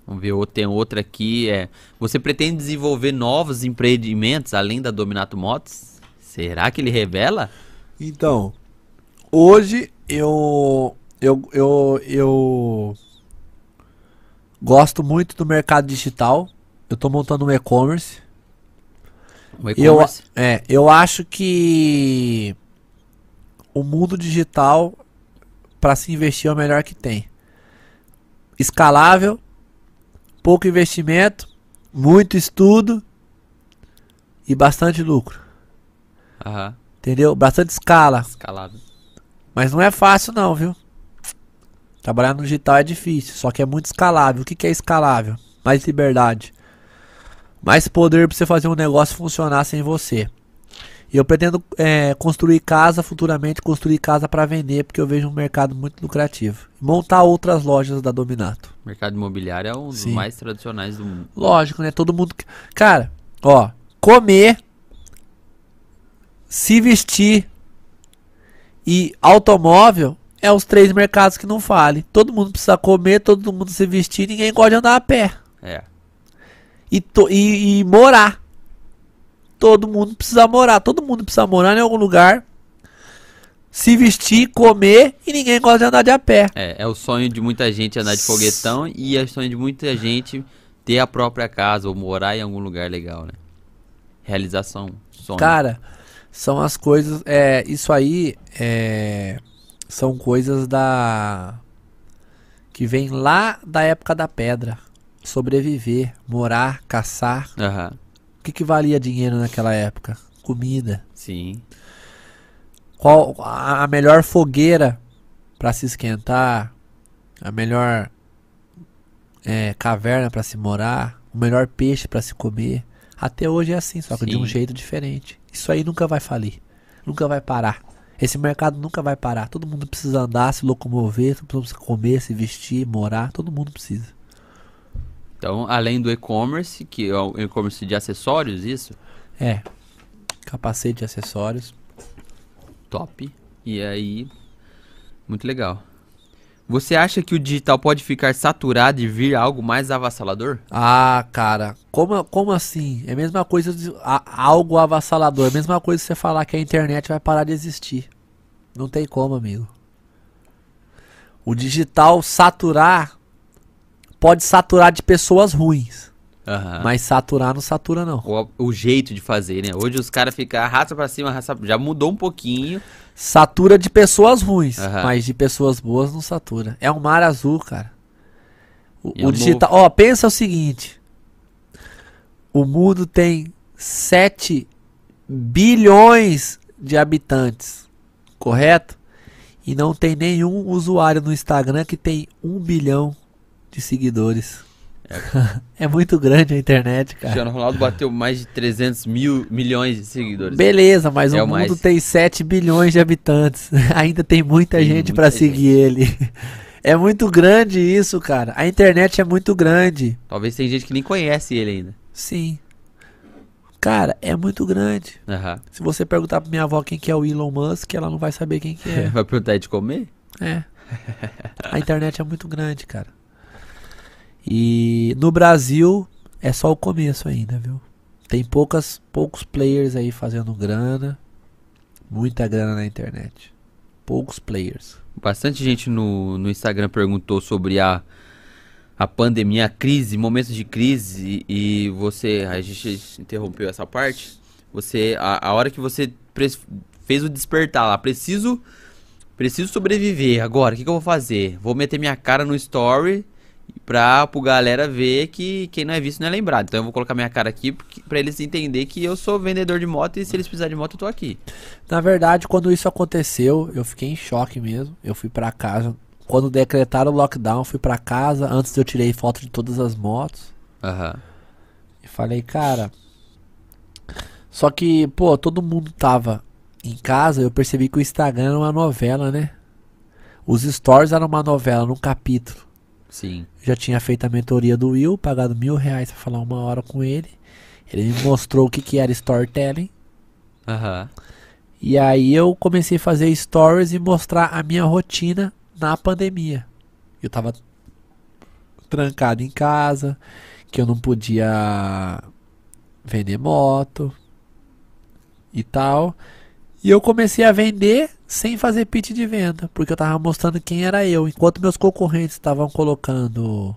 Vamos ver, tem outra aqui. É, você pretende desenvolver novos empreendimentos além da Dominato Motos? Será que ele revela? Então, hoje eu, eu, eu, eu gosto muito do mercado digital. Eu tô montando um e-commerce. Eu, e-commerce. é, eu acho que o mundo digital para se investir é o melhor que tem. Escalável, pouco investimento, muito estudo e bastante lucro. Aham. Entendeu? Bastante escala. Escalado. Mas não é fácil não, viu? Trabalhar no digital é difícil, só que é muito escalável. O que, que é escalável? Mais liberdade. Mais poder para você fazer um negócio funcionar sem você. E eu pretendo é, construir casa futuramente, construir casa para vender, porque eu vejo um mercado muito lucrativo. Montar outras lojas da Dominato. O mercado imobiliário é um dos Sim. mais tradicionais do mundo. Lógico, né? Todo mundo. Cara, ó, comer, se vestir e automóvel é os três mercados que não falem. Todo mundo precisa comer, todo mundo se vestir, ninguém gosta de andar a pé. É. E, to- e, e morar. Todo mundo precisa morar. Todo mundo precisa morar em algum lugar. Se vestir, comer e ninguém gosta de andar de a pé. É, é o sonho de muita gente andar de foguetão e é o sonho de muita gente ter a própria casa ou morar em algum lugar legal, né? Realização, sonho. Cara, são as coisas. É, isso aí é, são coisas da. que vem lá da época da pedra. Sobreviver, morar, caçar. Aham, O que, que valia dinheiro naquela época? Comida. sim. Qual a a melhor fogueira para se esquentar? A melhor é, caverna para se morar? O melhor peixe para se comer? Até hoje é assim, só que de um Sim. jeito diferente. Isso aí nunca vai falir, nunca vai parar. Esse mercado nunca vai parar. Todo mundo precisa andar, se locomover, todo mundo precisa comer, se vestir, morar. Todo mundo precisa. Então, além do e-commerce, que é o e-commerce de acessórios, isso? É. Capacete, acessórios. Top. E aí, muito legal. Você acha que o digital pode ficar saturado e vir algo mais avassalador? Ah, cara, como, como assim? É a mesma coisa de a- algo avassalador. É a mesma coisa você falar que a internet vai parar de existir. Não tem como, amigo. O digital saturar pode saturar de pessoas ruins, Aham. mas saturar não satura não. O, o jeito de fazer, né? Hoje os caras ficam arrasta pra cima, arrasta já mudou um pouquinho. Satura de pessoas ruins, Aham. mas de pessoas boas não satura. É um mar azul, cara. O, é o um digital, ó, pensa o seguinte. O mundo tem 7 bilhões de habitantes, correto? E não tem nenhum usuário no Instagram que tem 1 bilhão de seguidores. É, muito grande a internet, cara. Cristiano Ronaldo bateu mais de 300 mil milhões de seguidores. Beleza, mas É o o mundo mais. tem 7 bilhões de habitantes. Ainda tem muita Tem gente pra seguir ele. É muito grande isso, cara. A internet é muito grande. Talvez tem gente que nem conhece ele ainda. Sim. Cara, é muito grande. Aham. Se você perguntar pra minha avó quem que é o Elon Musk, ela não vai saber quem que é. Vai perguntar de comer? É. A internet é muito grande, cara. E no Brasil é só o começo ainda, viu? Tem poucas, poucos players aí fazendo grana. Muita grana na internet. Poucos players. Bastante gente no, no Instagram perguntou sobre a, a pandemia, a crise, momentos de crise. E, você, a gente interrompeu essa parte. Você, a, a hora que você fez o despertar lá, preciso, preciso sobreviver agora. O que, que eu vou fazer? Vou meter minha cara no story pra, pro galera ver que quem não é visto não é lembrado. Então eu vou colocar minha cara aqui pra eles entender que eu sou vendedor de moto e se eles precisarem de moto eu tô aqui. Na verdade, quando isso aconteceu, eu fiquei em choque mesmo. Eu fui pra casa. Quando decretaram o lockdown, fui pra casa. Antes eu tirei foto de todas as motos. Aham. E falei, cara. Só que, pô, todo mundo tava em casa. Eu percebi que o Instagram era uma novela, né? Os stories eram uma novela, num capítulo. Sim. Já tinha feito a mentoria do Will, pagado mil reais pra falar uma hora com ele. Ele me mostrou o que, que era storytelling. Aham. E aí eu comecei a fazer stories e mostrar a minha rotina na pandemia. Eu tava trancado em casa, que eu não podia vender moto e tal. E eu comecei a vender sem fazer pitch de venda, porque eu tava mostrando quem era eu. Enquanto meus concorrentes estavam colocando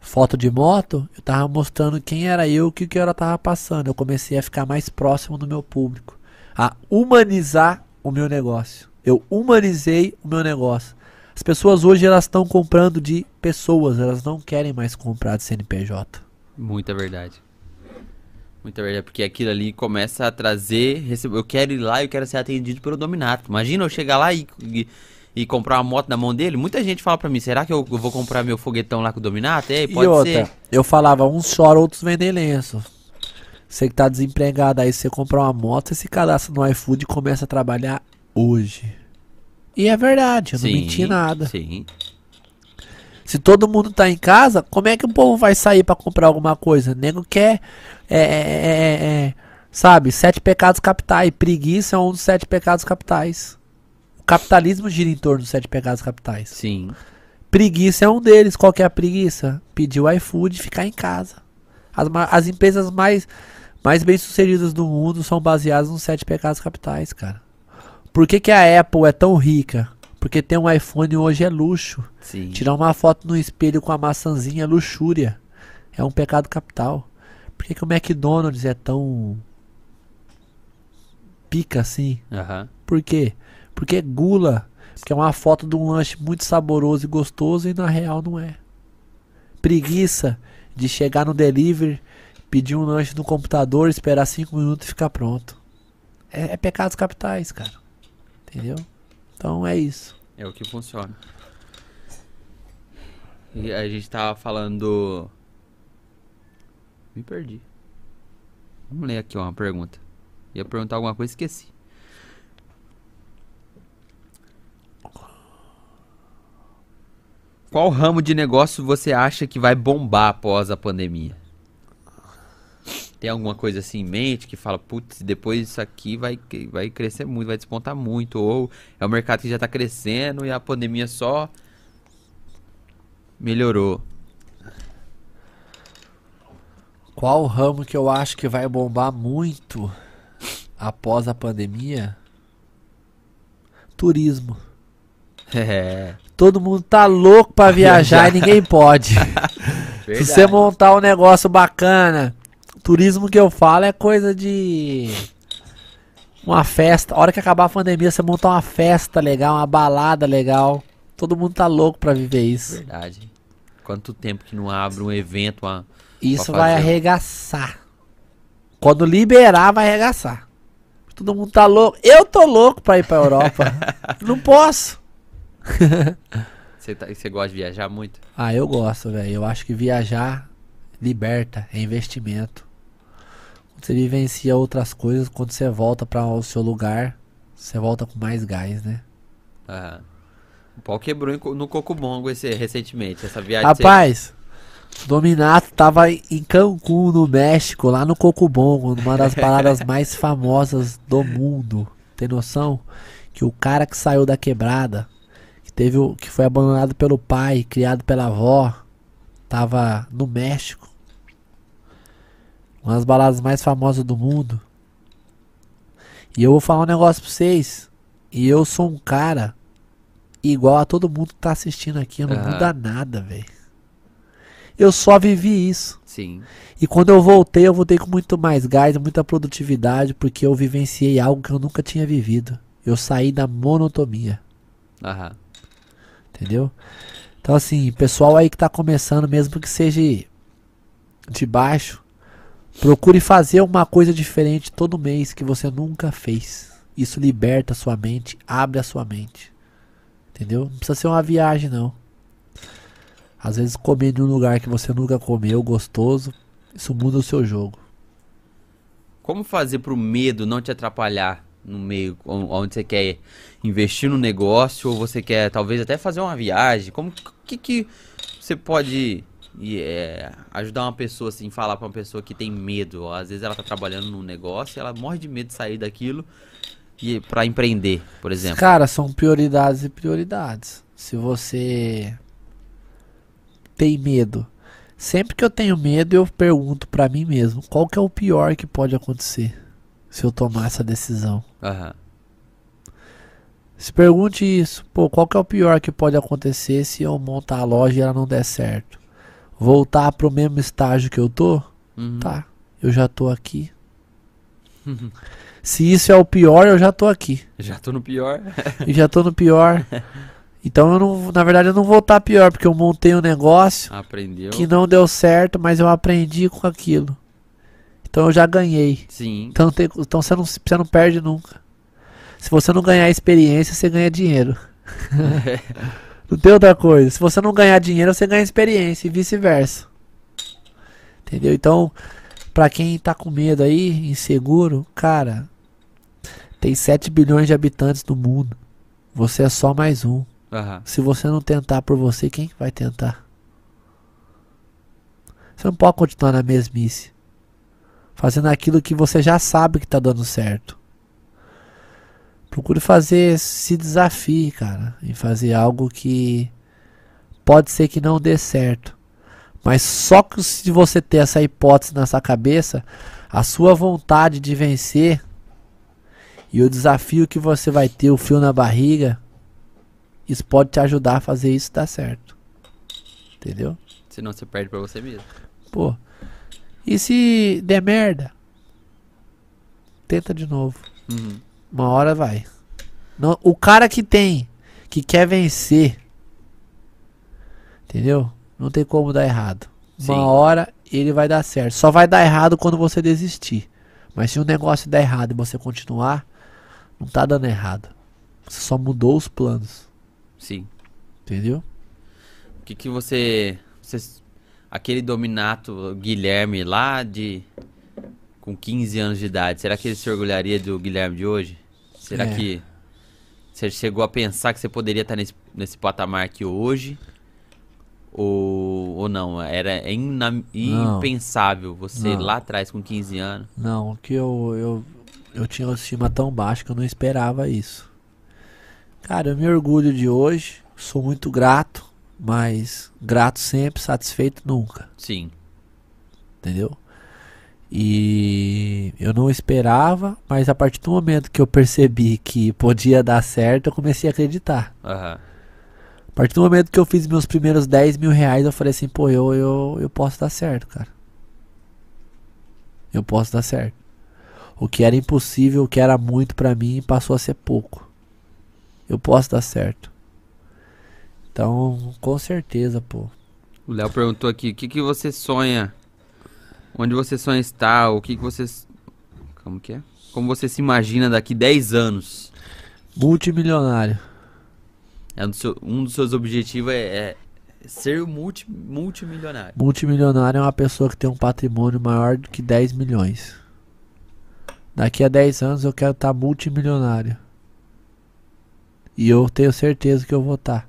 foto de moto, eu tava mostrando quem era eu, o que que eu tava passando. Eu comecei a ficar mais próximo do meu público, a humanizar o meu negócio. Eu humanizei o meu negócio. As pessoas hoje elas estão comprando de pessoas, elas não querem mais comprar de CNPJ. Muita verdade. Muita verdade, porque aquilo ali começa a trazer. Eu quero ir lá, eu quero ser atendido pelo Dominato. Imagina eu chegar lá e, e, e, comprar uma moto na mão dele. Muita gente fala pra mim: será que eu, vou comprar meu foguetão lá com o Dominato? É, pode e outra, ser. Eu falava: uns choram, outros vendem lenço. Você que tá desempregado aí, você comprar uma moto, você se cadastra no iFood e começa a trabalhar hoje. E é verdade, eu sim, não menti nada. Sim. Se todo mundo tá em casa, como é que o povo vai sair para comprar alguma coisa? O nego quer. É, é, é, é, sabe, sete pecados capitais. Preguiça é um dos sete pecados capitais. O capitalismo gira em torno dos sete pecados capitais. Sim. Preguiça é um deles. Qual que é a preguiça? Pedir o iFood e ficar em casa. As, as empresas mais, mais bem sucedidas do mundo são baseadas nos sete pecados capitais, cara. Por que, que a Apple é tão rica? Porque ter um iPhone hoje é luxo. Sim. Tirar uma foto no espelho com a maçãzinha é luxúria. É um pecado capital. Por que, que o McDonald's é tão pica assim? Uhum. Por quê? Porque é gula. Porque é uma foto de um lanche muito saboroso e gostoso e na real não é. Preguiça de chegar no delivery, pedir um lanche no computador, esperar cinco minutos e ficar pronto. É, é pecados capitais, cara. Entendeu? Então é isso. É o que funciona. E a gente tava falando. Me perdi. Vamos ler aqui uma pergunta. Ia perguntar alguma coisa e esqueci. Qual ramo de negócio você acha que vai bombar após a pandemia? Tem alguma coisa assim em mente que fala, putz, depois isso aqui vai, vai crescer muito, vai despontar muito? Ou é o mercado que já está crescendo e a pandemia só melhorou? Qual ramo que eu acho que vai bombar muito após a pandemia? Turismo. É. Todo mundo tá louco para viajar e ninguém pode. Se você montar um negócio bacana, Turismo que eu falo é coisa de. Uma festa. A hora que acabar a pandemia, você montar uma festa legal, uma balada legal. Todo mundo tá louco pra viver isso. Verdade. Quanto tempo que não abre um evento? Uma, isso vai arregaçar. Quando liberar, vai arregaçar. Todo mundo tá louco. Eu tô louco pra ir pra Europa. não posso. Você tá, gosta de viajar muito? Ah, eu gosto, velho. Eu acho que viajar liberta, é investimento. Você vivencia outras coisas, quando você volta para o seu lugar, você volta com mais gás, né? Ah. O pau quebrou no Cocobongo esse, recentemente, essa viagem. Rapaz, o Dominato tava em Cancún, no México, lá no Cocobongo, numa das paradas mais famosas do mundo. Tem noção? Que o cara que saiu da quebrada, que teve o, que foi abandonado pelo pai, criado pela avó, tava no México uma das baladas mais famosas do mundo. E eu vou falar um negócio pra vocês. E eu sou um cara igual a todo mundo que tá assistindo aqui. Eu não uhum. muda nada, velho. Eu só vivi isso. Sim. E quando eu voltei, eu voltei com muito mais gás, muita produtividade, porque eu vivenciei algo que eu nunca tinha vivido. Eu saí da monotonia. Aham. Entendeu? Então, assim, pessoal aí que tá começando, mesmo que seja de baixo, Procure fazer uma coisa diferente todo mês que você nunca fez. Isso liberta a sua mente, abre a sua mente. Entendeu? Não precisa ser uma viagem, não. Às vezes comer em um lugar que você nunca comeu, gostoso, isso muda o seu jogo. Como fazer para o medo não te atrapalhar no meio onde você quer investir no negócio ou você quer talvez até fazer uma viagem? Como que que você pode e é, ajudar uma pessoa assim, falar para uma pessoa que tem medo. Às vezes ela tá trabalhando num negócio e ela morre de medo de sair daquilo e para empreender, por exemplo. Cara, são prioridades e prioridades. Se você tem medo, sempre que eu tenho medo, eu pergunto para mim mesmo, qual que é o pior que pode acontecer? se eu tomar essa decisão. Aham. Se pergunte isso, pô, qual que é o pior que pode acontecer se eu montar a loja e ela não der certo? Voltar pro mesmo estágio que eu tô? Uhum. Tá, eu já tô aqui. Se isso é o pior, eu já tô aqui. Já tô no pior. E já tô no pior. Então eu não, na verdade eu não vou estar pior, porque eu montei um negócio Aprendeu. que não deu certo, mas eu aprendi com aquilo. Então eu já ganhei. Sim. Então, tem- então você, não, você não perde nunca. Se você não ganhar experiência, você ganha dinheiro. Não tem outra coisa. Se você não ganhar dinheiro, você ganha experiência e vice-versa. Entendeu? Então, pra quem tá com medo aí, inseguro, cara, tem 7 bilhões de habitantes no mundo. Você é só mais um. Aham. Se você não tentar por você, quem que vai tentar? Você não pode continuar na mesmice. Fazendo aquilo que você já sabe que tá dando certo. Procure fazer, se desafie, cara, em fazer algo que pode ser que não dê certo. Mas só que se você ter essa hipótese na sua cabeça, a sua vontade de vencer e o desafio que você vai ter, o fio na barriga, isso pode te ajudar a fazer isso dar certo. Entendeu? Senão você perde pra você mesmo. Pô. E se der merda? Tenta de novo. Uhum. Uma hora vai. Não- o cara que tem, que quer vencer, entendeu? Não tem como dar errado. Uma Sim. hora ele vai dar certo. Só vai dar errado quando você desistir. Mas se o negócio der errado e você continuar, não tá dando errado. Você só mudou os planos, Sim. entendeu? O que que você, você aquele dominato Guilherme lá de com 15 anos de idade, será que ele se orgulharia do Guilherme de hoje? Será É. que você chegou a pensar que você poderia estar nesse, nesse patamar aqui hoje? Ou, ou não? Era Não. impensável você Não. lá atrás com 15 anos. Não, que eu, eu, eu tinha autoestima tão baixa que eu não esperava isso. Cara, eu me orgulho de hoje, sou muito grato, mas grato sempre, satisfeito nunca, Sim. entendeu? E eu não esperava, mas a partir do momento que eu percebi que podia dar certo, eu comecei a acreditar. Aham. A partir do momento que eu fiz meus primeiros 10 mil reais, eu falei assim, pô, eu, eu, eu posso dar certo, cara. Eu posso dar certo. O que era impossível, o que era muito pra mim, passou a ser pouco. Eu posso dar certo. Então, com certeza, pô. O Léo perguntou aqui, o que que você sonha? Onde você sonha estar? O que que você Como que é? Como você se imagina daqui 10 anos? Multimilionário. É um, dos seu- um dos seus objetivos é, é ser multi, multimilionário. Multimilionário é uma pessoa que tem um patrimônio maior do que 10 milhões. Daqui a 10 anos eu quero estar multimilionário. E eu tenho certeza que eu vou estar.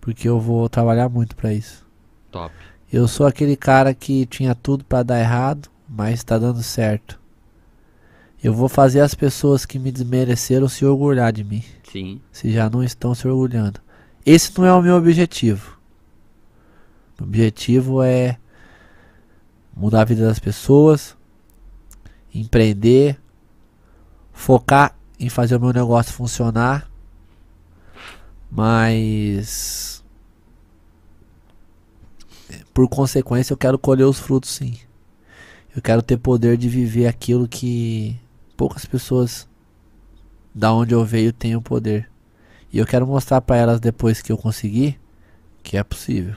Porque eu vou trabalhar muito pra isso. Top. Eu sou aquele cara que tinha tudo pra dar errado, mas tá dando certo. Eu vou fazer as pessoas que me desmereceram se orgulhar de mim, Sim. se já não estão se orgulhando. Esse não é o meu objetivo. O objetivo é mudar a vida das pessoas, empreender, focar em fazer o meu negócio funcionar, mas por consequência eu quero colher os frutos sim. Eu quero ter poder de viver aquilo que poucas pessoas da onde eu veio têm o poder. E eu quero mostrar pra elas depois que eu conseguir que é possível.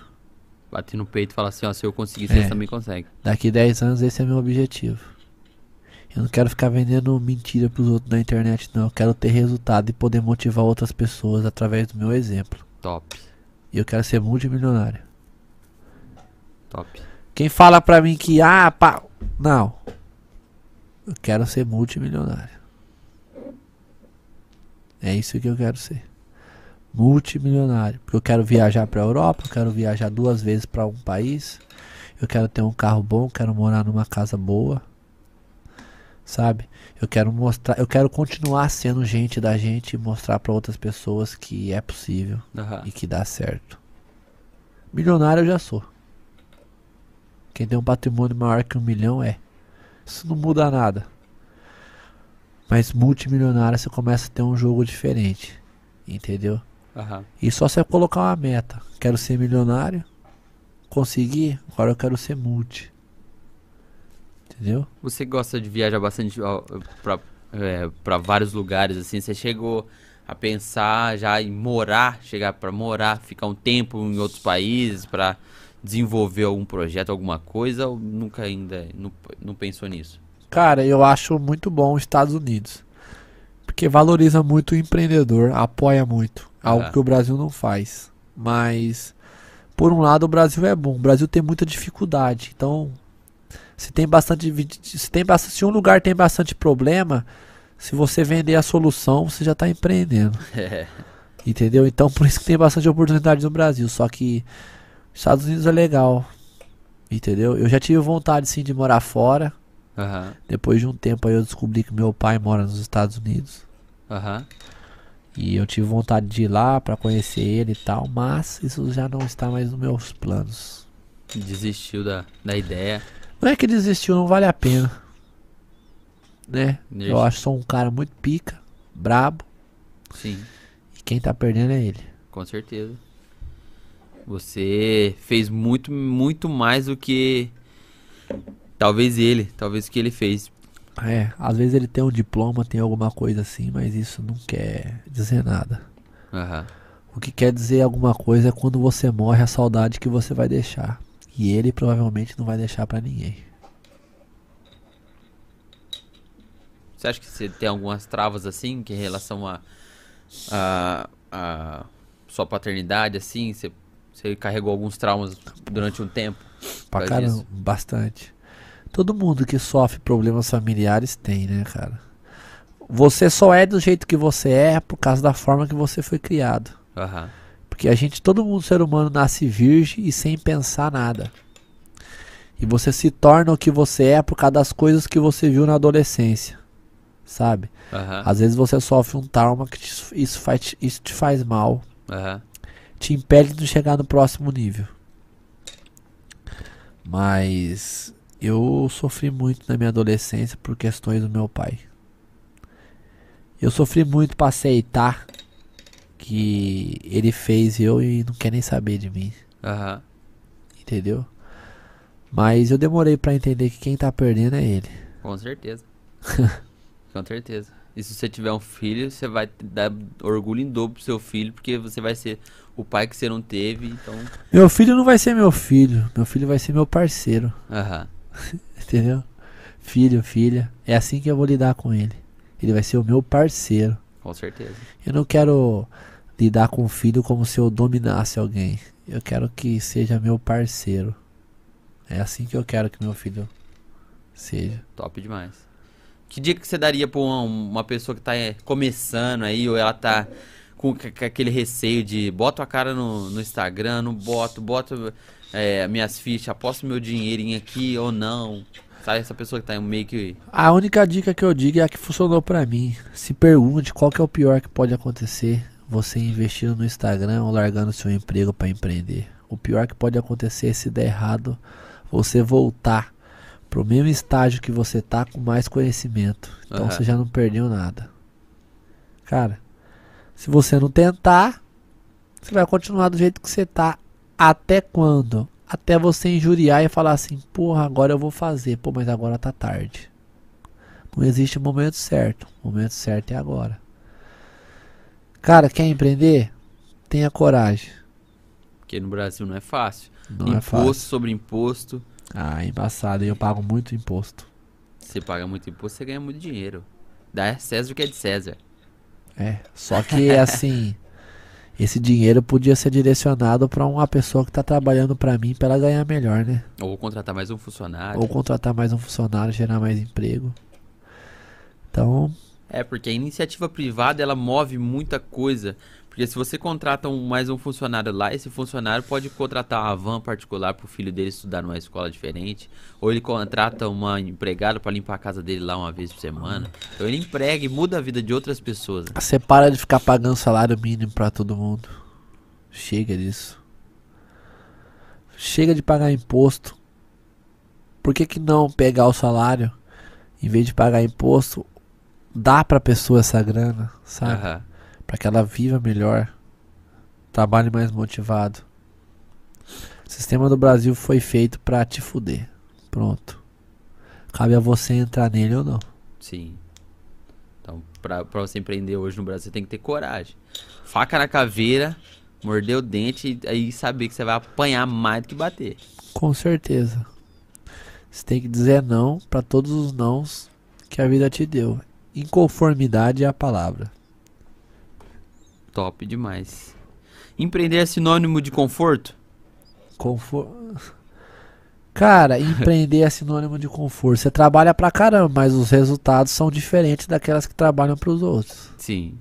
Bate no peito e fala assim, ó, se eu conseguir, É. vocês também conseguem. Daqui 10 anos esse é meu objetivo. Eu não quero ficar vendendo mentira pros outros na internet, não. Eu quero ter resultado e poder motivar outras pessoas através do meu exemplo. Top. E eu quero ser multimilionário. Top. Quem fala pra mim que, ah, pá. Não. Eu quero ser multimilionário. É isso que eu quero ser. Multimilionário. Porque eu quero viajar pra Europa, eu quero viajar duas vezes pra um país. Eu quero ter um carro bom, quero morar numa casa boa. Sabe? Eu quero mostrar, eu quero continuar sendo gente da gente e mostrar pra outras pessoas que é possível Aham. e que dá certo. Milionário eu já sou. Quem tem um patrimônio maior que um milhão é. Isso não muda nada. Mas multimilionário você começa a ter um jogo diferente. Entendeu? Aham. E só você colocar uma meta. Quero ser milionário. Consegui, agora eu quero ser multi. Entendeu? Você gosta de viajar bastante pra, é, pra vários lugares, assim? Você chegou a pensar já em morar, chegar pra morar, ficar um tempo em outros países pra desenvolver algum projeto, alguma coisa? Ou nunca ainda não, não pensou nisso? Cara, eu acho muito bom os Estados Unidos. Porque valoriza muito o empreendedor, apoia muito. Algo Ah. que o Brasil não faz. Mas, por um lado, o Brasil é bom. O Brasil tem muita dificuldade. Então, se tem bastante. Se, tem bastante, se um lugar tem bastante problema, se você vender a solução, você já está empreendendo. É. Entendeu? Então, por isso que tem bastante oportunidade no Brasil. Só que Estados Unidos é legal. Entendeu? Eu já tive vontade sim de morar fora. Aham. Depois de um tempo aí eu descobri que meu pai mora nos Estados Unidos. Aham. E eu tive vontade de ir lá pra conhecer ele e tal, mas isso já não está mais nos meus planos. Desistiu da, da ideia. Não é que desistiu, não vale a pena. Né? Deixa. Eu acho que sou um cara muito pica, brabo, Sim, e quem tá perdendo é ele. com certeza. Você fez muito, muito mais do que talvez ele, talvez o que ele fez. É, às vezes ele tem um diploma, tem alguma coisa assim, mas isso não quer dizer nada. Aham. O que quer dizer alguma coisa é quando você morre a saudade que você vai deixar. E ele provavelmente não vai deixar pra ninguém. Você acha que você tem algumas travas assim, que em relação a, a, a sua paternidade, assim? Você, você carregou alguns traumas durante um tempo? Pra caramba, isso. bastante. Todo mundo que sofre problemas familiares tem, né, cara? Você só é do jeito que você é por causa da forma que você foi criado. Aham. Porque a gente, todo mundo, ser humano, nasce virgem e sem pensar nada. E você se torna o que você é por causa das coisas que você viu na adolescência. Sabe? Aham. Às vezes você sofre um trauma que te- isso, faz, isso te faz mal. Aham. Te impede de chegar no próximo nível. Mas eu sofri muito na minha adolescência por questões do meu pai. Eu sofri muito pra aceitar que ele fez eu e não quer nem saber de mim, Aham. entendeu? Mas eu demorei pra entender que quem tá perdendo é ele. Com certeza. Com certeza. E se você tiver um filho, você vai dar orgulho em dobro pro seu filho, porque você vai ser o pai que você não teve, então. Meu filho não vai ser meu filho, meu filho vai ser meu parceiro, Aham. entendeu? Filho, filha, é assim que eu vou lidar com ele. Ele vai ser o meu parceiro. Com certeza. Eu não quero lidar com o filho como se eu dominasse alguém. Eu quero que seja meu parceiro. É assim que eu quero que meu filho seja. Top demais. Que dica que você daria pra uma, uma pessoa que tá é, começando aí, ou ela tá com, aquele receio de boto a cara no, no Instagram, não boto, boto é, minhas fichas, aposto meu dinheirinho aqui ou não. Sabe, essa pessoa que tá meio que. A única dica que eu digo é a que funcionou pra mim. Se pergunte qual que é o pior que pode acontecer você investindo no Instagram ou largando seu emprego pra empreender. O pior que pode acontecer é se der errado, você voltar pro mesmo estágio que você tá com mais conhecimento. Então Aham. você já não perdeu nada. Cara, se você não tentar, você vai continuar do jeito que você tá. Até quando? Até você injuriar e falar assim, porra, agora eu vou fazer. Pô, mas agora tá tarde. Não existe momento certo. O momento certo é agora. Cara, quer empreender? Tenha coragem. Porque no Brasil não é fácil. Não é imposto fácil. sobre imposto. Ah, embaçado. E eu pago muito imposto. Você paga muito imposto, você ganha muito dinheiro. Dá César o que é de César. É. Só que assim, esse dinheiro podia ser direcionado pra uma pessoa que tá trabalhando pra mim pra ela ganhar melhor, né? Ou contratar mais um funcionário. Ou contratar mais um funcionário, gerar mais emprego. Então, É, porque a iniciativa privada ela move muita coisa. Porque se você contrata um- mais um funcionário lá, esse funcionário pode contratar uma van particular para o filho dele estudar numa escola diferente. Ou ele contrata uma empregada para limpar a casa dele lá uma vez por semana. Então ele emprega e muda a vida de outras pessoas. você para de ficar pagando salário mínimo pra todo mundo. Chega disso. Chega de pagar imposto. Por que, que não pegar o salário, em vez de pagar imposto, dar pra pessoa essa grana, sabe? Aham. Pra que ela viva melhor, trabalhe mais motivado. O sistema do Brasil foi feito pra te fuder. Pronto. Cabe a você entrar nele ou não. Sim. Então, pra, pra você empreender hoje no Brasil, você tem que ter coragem. Faca na caveira, morder o dente e aí saber que você vai apanhar mais do que bater. Com certeza. Você tem que dizer não pra todos os nãos que a vida te deu. Inconformidade é a palavra. Top demais. Empreender é sinônimo de conforto? Confor... Cara, empreender é sinônimo de conforto. Você trabalha pra caramba, mas os resultados são diferentes daquelas que trabalham pros outros. Sim.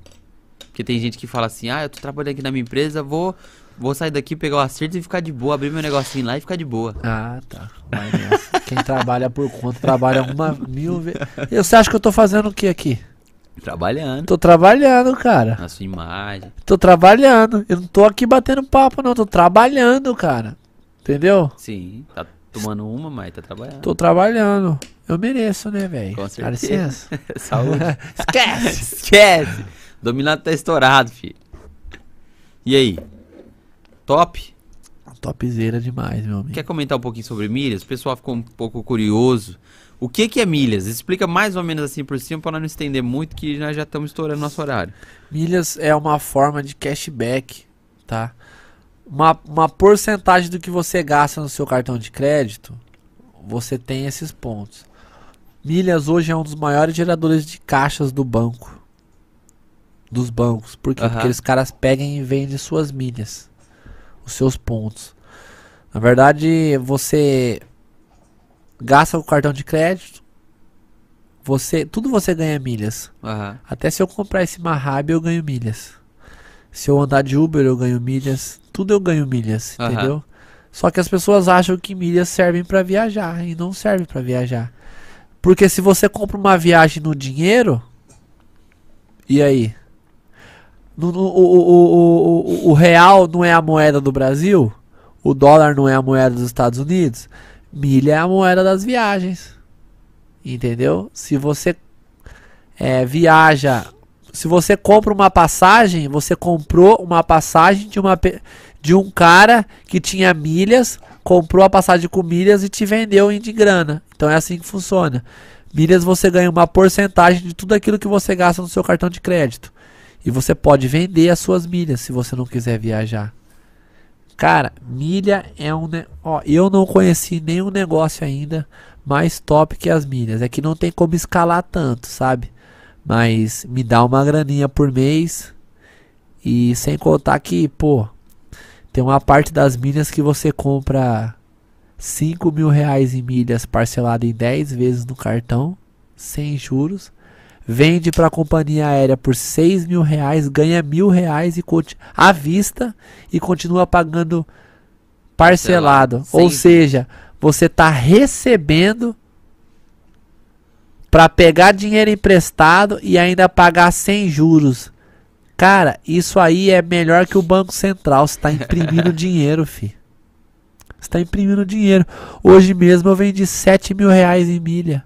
Porque tem gente que fala assim, ah, eu tô trabalhando aqui na minha empresa, vou, vou sair daqui, pegar o acerto e ficar de boa, abrir meu negocinho lá e ficar de boa. Ah, tá. Vai nessa. Quem trabalha por conta trabalha uma mil vezes. Você acha que eu tô fazendo o que aqui? Trabalhando. Tô trabalhando, cara. Na sua imagem. Tô trabalhando. Eu não tô aqui batendo papo, não. Tô trabalhando, cara. Entendeu? Sim. Tá tomando uma, mas tá trabalhando. Tô trabalhando. Eu mereço, né, velho? Com Dá certeza. licença. Saúde. Esquece! Esquece. Dominado tá estourado, filho. E aí? Top? Topzera demais, meu amigo. Quer comentar um pouquinho sobre milhas? O pessoal ficou um pouco curioso. O que que é milhas? Explica mais ou menos assim por cima para não estender muito que nós já estamos estourando nosso horário. Milhas é uma forma de cashback, tá? Uma, uma porcentagem do que você gasta no seu cartão de crédito, você tem esses pontos. Milhas hoje é um dos maiores geradores de caixas do banco. Dos bancos. Por quê? Aham. Porque aqueles caras pegam e vendem suas milhas. Os seus pontos. Na verdade, você gasta o cartão de crédito. Você, tudo você ganha milhas. Aham. Até se eu comprar esse Mahab eu ganho milhas. Se eu andar de Uber eu ganho milhas. Tudo eu ganho milhas, Aham. entendeu? Só que as pessoas acham que milhas servem pra viajar e não serve pra viajar. Porque se você compra uma viagem no dinheiro, e aí? No- no- o, o, o, o real não é a moeda do Brasil? O dólar não é a moeda dos Estados Unidos? Milha é a moeda das viagens. Entendeu? Se você é, viaja, se você compra uma passagem, você comprou uma passagem de, uma, de um cara que tinha milhas, comprou a passagem com milhas e te vendeu em de grana. Então é assim que funciona. Milhas você ganha uma porcentagem de tudo aquilo que você gasta no seu cartão de crédito. E você pode vender as suas milhas se você não quiser viajar. Cara, milha é um. Ne... Ó, eu não conheci nenhum negócio ainda mais top que as milhas. É que não tem como escalar tanto, sabe? Mas me dá uma graninha por mês. E sem contar que, pô, tem uma parte das milhas que você compra 5 mil reais em milhas parcelado em 10 vezes no cartão, sem juros. Vende para a companhia aérea por 6 mil reais, ganha mil reais e à vista e continua pagando parcelado. Parcelado, Ou seja, você tá recebendo para pegar dinheiro emprestado e ainda pagar sem juros. Cara, isso aí é melhor que o Banco Central. Você tá imprimindo dinheiro, fi. Você tá imprimindo dinheiro. Hoje mesmo eu vendi 7 mil reais em milha.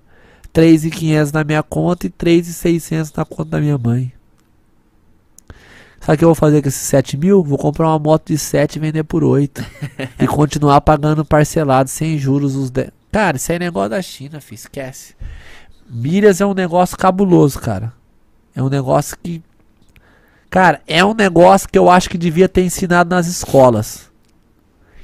3.500 na minha conta e 3.600 na conta da minha mãe. Sabe o que eu vou fazer com esses 7 mil? Vou comprar uma moto de 7 e vender por 8. e continuar pagando parcelado, sem juros. os de... Cara, isso aí é negócio da China, fi. Esquece. Milhas é um negócio cabuloso, cara. É um negócio que. Cara, é um negócio que eu acho que devia ter ensinado nas escolas.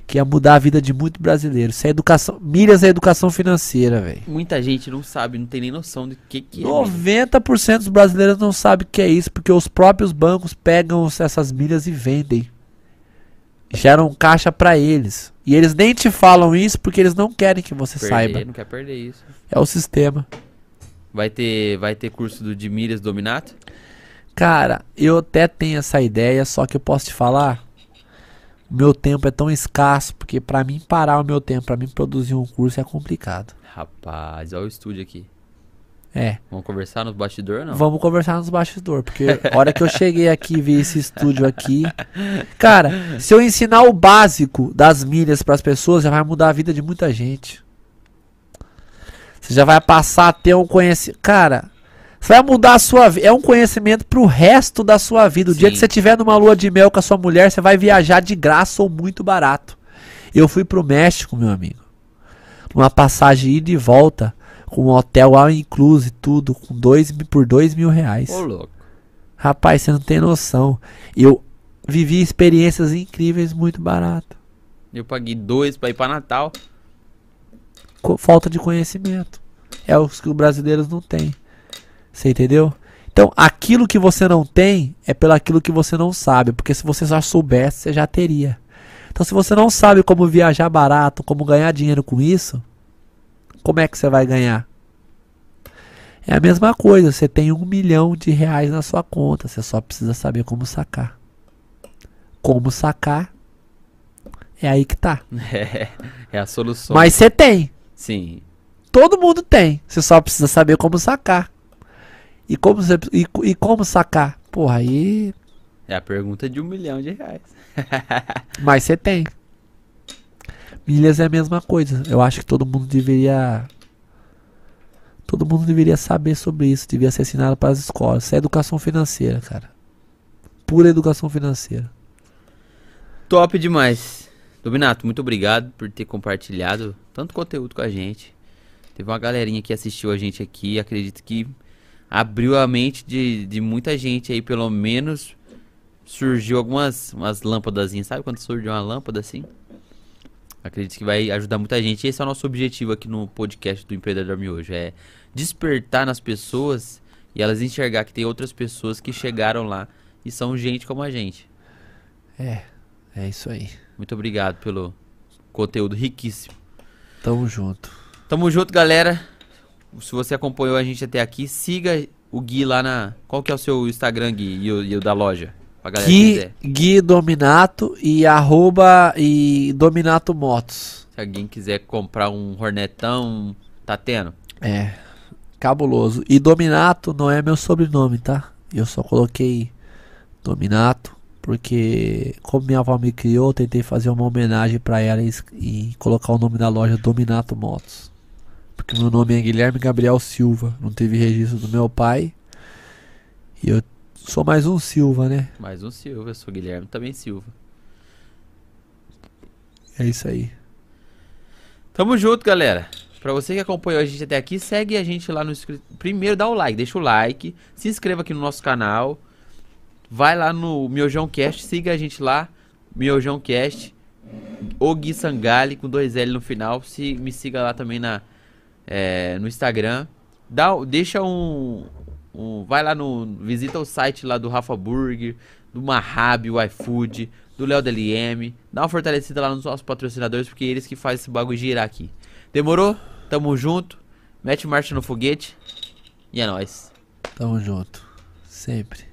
Que ia mudar a vida de muito brasileiro. Isso é educação. Milhas é educação financeira, velho. Muita gente não sabe, não tem nem noção do que que é. milha. 90% dos brasileiros não sabem o que é isso, porque os próprios bancos pegam essas milhas e vendem. Geram caixa pra eles. E eles nem te falam isso porque eles não querem que você Perder, saiba. não quer perder isso. É o sistema. Vai ter, vai ter curso do de milhas dominato? Cara, eu até tenho essa ideia, só que eu posso te falar. Meu tempo é tão escasso, porque pra mim parar o meu tempo, pra mim produzir um curso é complicado. Rapaz, olha o estúdio aqui. É. Vamos conversar nos bastidores não? Vamos conversar nos bastidores, porque a hora que eu cheguei aqui e vi esse estúdio aqui, cara, se eu ensinar o básico das milhas pras pessoas, já vai mudar a vida de muita gente. Você já vai passar a ter um conhecimento. Cara, vai mudar a sua vida. É um conhecimento pro resto da sua vida. O dia Sim. que você tiver numa lua de mel com a sua mulher, você vai viajar de graça ou muito barato. Eu fui pro México, meu amigo. Numa passagem ida e volta, com um hotel all inclusive tudo, com dois, por dois mil reais. Ô, louco. Rapaz, você não tem noção. Eu vivi experiências incríveis muito barato. Eu paguei dois pra ir pra Natal. Falta de conhecimento. É os que os brasileiros não têm. Você entendeu? Então, aquilo que você não tem é pelo aquilo que você não sabe. Porque se você já soubesse, você já teria. Então, se você não sabe como viajar barato, como ganhar dinheiro com isso, como é que você vai ganhar? É a mesma coisa. Você tem um milhão de reais na sua conta. Você só precisa saber como sacar. Como sacar é aí que tá. É, é a solução. Mas você tem. Sim. Todo mundo tem. Você só precisa saber como sacar. E como, você- e, e como sacar? Porra, aí. É a pergunta de um milhão de reais. Mas você tem. Milhas é a mesma coisa. Eu acho que todo mundo deveria. Todo mundo deveria saber sobre isso. Devia ser ensinado para as escolas. Isso é educação financeira, cara. Pura educação financeira. Top demais. Dominato, muito obrigado por ter compartilhado tanto conteúdo com a gente. Teve uma galerinha que assistiu a gente aqui. Acredito que abriu a mente de, de muita gente aí, pelo menos surgiu algumas umas lâmpadas, sabe quando surge uma lâmpada assim? Acredito que vai ajudar muita gente. Esse é o nosso objetivo aqui no podcast do Empreendedor Miojo, é despertar nas pessoas e elas enxergar que tem outras pessoas que chegaram lá e são gente como a gente. É, é isso aí. Muito obrigado pelo conteúdo riquíssimo. Tamo junto. Tamo junto, galera. Se você acompanhou a gente até aqui, siga o Gui lá na. Qual que é o seu Instagram, Gui? E o, e o da loja? Pra galera que Gui. Gui Dominato e arroba e Dominato Motos. Se alguém quiser comprar um Hornetão, tá tendo? É, cabuloso. E Dominato não é meu sobrenome, tá? Eu só coloquei Dominato porque, como minha avó me criou, eu tentei fazer uma homenagem pra ela e, e colocar o nome da loja Dominato Motos. Porque meu nome é Guilherme Gabriel Silva, não teve registro do meu pai. E eu sou mais um Silva, né? Mais um Silva, eu sou Guilherme, também Silva. É isso aí. Tamo junto, galera. Pra você que acompanhou a gente até aqui, segue a gente lá no Primeiro dá o like, deixa o like, se inscreva aqui no nosso canal. Vai lá no Miojão Cast, siga a gente lá, Miojão Cast. O Gui Sangali com dois L no final. Se me siga lá também na é, no Instagram. Dá, deixa um, um- vai lá no visita o site lá do Rafa Burger, do Mahab, o iFood, do Léo DLM. Dá uma fortalecida lá nos nossos patrocinadores porque é eles que fazem esse bagulho girar aqui. Demorou? Tamo junto. Mete marcha no foguete. E é nóis. Tamo junto. Sempre.